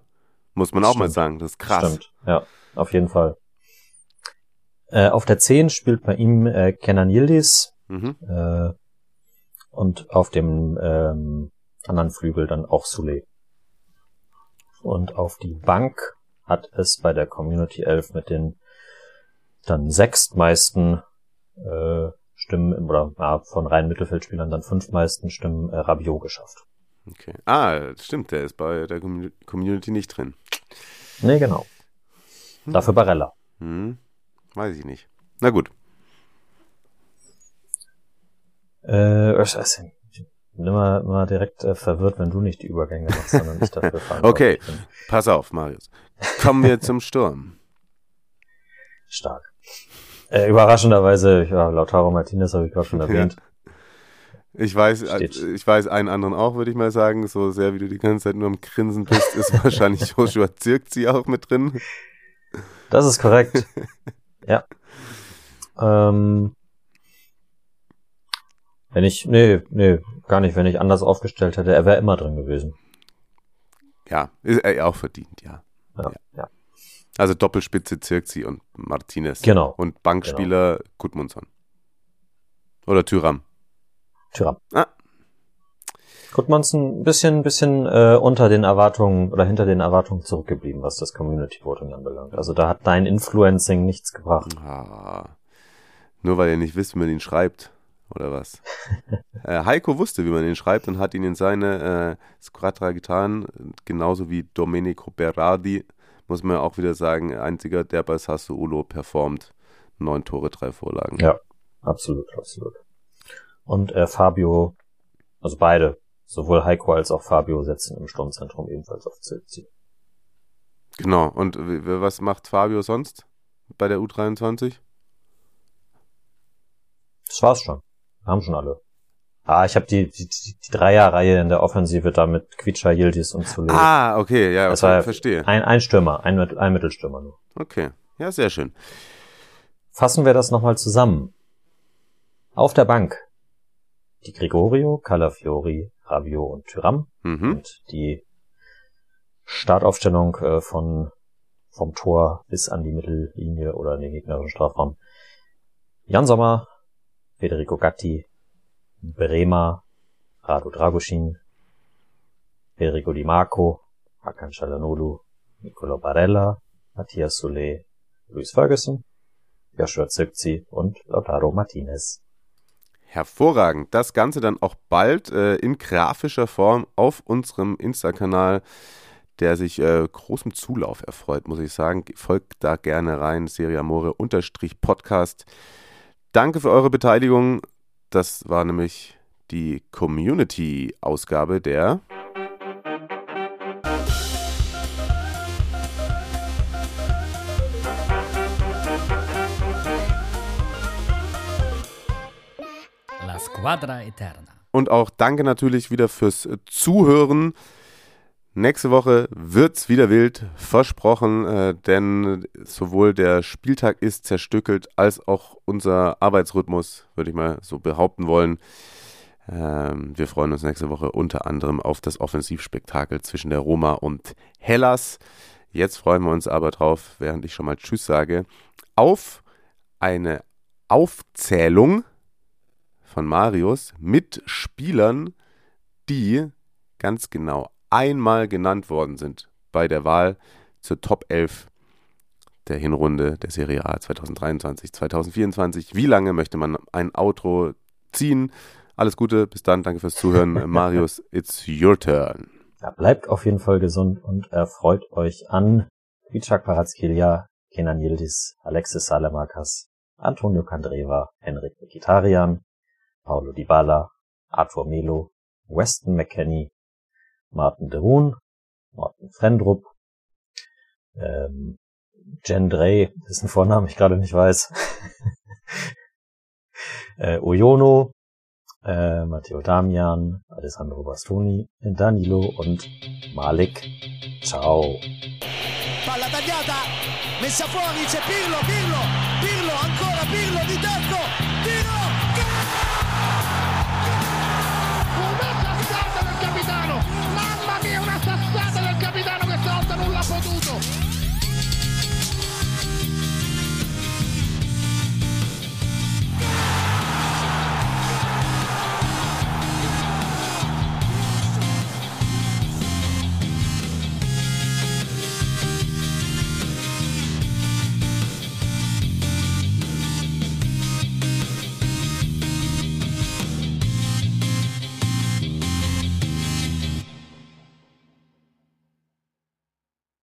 Muss man auch mal Stimmt. sagen. Das ist krass. Stimmt, ja, auf jeden Fall. Äh, auf der 10 spielt bei ihm äh, Kenan Yildiz Mhm. äh, und auf dem ähm, anderen Flügel dann auch Sule. Und auf die Bank hat es bei der Community 11 mit den dann sechstmeisten äh, Stimmen im- oder ja, von reinen Mittelfeldspielern dann fünfmeisten Stimmen äh, Rabiot geschafft. Okay. Ah, stimmt, der ist bei der Commu- Community nicht drin. Nee, genau. Dafür Barella. Hm. Weiß ich nicht. Na gut. Äh, ich bin immer, immer direkt äh, verwirrt, wenn du nicht die Übergänge machst, sondern ich dafür Okay. Pass auf, Marius. Kommen wir zum Sturm. Stark. Äh, überraschenderweise, ja, Lautaro Martinez habe ich gerade schon erwähnt. Ich weiß, äh, Steht. ich weiß einen anderen auch, würde ich mal sagen. So sehr wie du die ganze Zeit nur am Grinsen bist, ist wahrscheinlich Joshua Zirkzi auch mit drin. Das ist korrekt. ja. Ähm, wenn ich, nee, nee, gar nicht, wenn ich anders aufgestellt hätte, er wäre immer drin gewesen. Ja, ist er auch verdient, ja. Ja, ja. Also Doppelspitze Zirkzi und Martinez. Genau. Und Bankspieler Gudmundsson. Oder Tyram. Tyram. Ah. Gudmannsen ein bisschen, bisschen äh, unter den Erwartungen oder hinter den Erwartungen zurückgeblieben, was das Community Voting anbelangt. Also da hat dein Influencing nichts gebracht. Ah, nur weil ihr nicht wisst, wie man ihn schreibt. Oder was? äh, Heiko wusste, wie man ihn schreibt und hat ihn in seine äh, Squadra getan. Genauso wie Domenico Berardi, muss man ja auch wieder sagen, einziger, der bei Sassuolo performt. Neun Tore, drei Vorlagen. Ja, absolut, absolut. Und äh, Fabio, also beide, sowohl Heiko als auch Fabio setzen im Sturmzentrum ebenfalls auf Zilzi. Genau. Und was macht Fabio sonst bei der U23? Das war's schon. Haben schon alle. Ah, ich habe die, die, die, Dreierreihe in der Offensive da mit Quietscher, Yildiz und Zule. Ah, okay, ja, Das okay, war- verstehe. Ein, ein Stürmer, ein, ein Mittelstürmer nur. Okay, ja, sehr schön. Fassen wir das nochmal zusammen. Auf der Bank die Gregorio, Calafiori, Rabio und Tyram. Mhm. Und die Startaufstellung äh, von vom Tor bis an die Mittellinie oder in den gegnerischen Strafraum. Jan Sommer, Federico Gatti, Brema, Rado Dragusin, Federico Di Marco, Hakan Çalhanoğlu, Nicolo Barella, Matthias Soule, Luis Ferguson, Joshua Zirkzee und Lautaro Martinez. Hervorragend. Das Ganze dann auch bald äh, in grafischer Form auf unserem Insta-Kanal, der sich äh, großem Zulauf erfreut, muss ich sagen. Folgt da gerne rein, Serie Amore unterstrich Podcast. Danke für eure Beteiligung. Das war nämlich die Community-Ausgabe der La Squadra Eterna. Und auch danke natürlich wieder fürs Zuhören. Nächste Woche wird's wieder wild, versprochen, äh, denn sowohl der Spieltag ist zerstückelt, als auch unser Arbeitsrhythmus, würde ich mal so behaupten wollen. Ähm, wir freuen uns nächste Woche unter anderem auf das Offensivspektakel zwischen der Roma und Hellas. Jetzt freuen wir uns aber drauf, während ich schon mal Tschüss sage, auf eine Aufzählung von Marius mit Spielern, die ganz genau einmal genannt worden sind bei der Wahl zur Top 11 der Hinrunde der Serie A 2023, 2024. Wie lange möchte man ein Outro ziehen? Alles Gute, bis dann, danke fürs Zuhören. Marius, it's your turn. Ja, bleibt auf jeden Fall gesund und erfreut euch an Vichak Parazkilia, Kenan Yildiz, Alexis Salemakas, Antonio Candreva, Henrik Mkhitaryan, Paulo Dybala, Arthur Melo, Weston McKenney, Martin de Roon, Martin Frendrup, ähm, Jen Drey, ist ein Vorname, ich gerade nicht weiß, äh, Oyono, äh, Matteo Damian, Alessandro Bastoni, Danilo und Malik. Ciao. Palla tagliata, messa fuori, c'è Pirlo, Pirlo,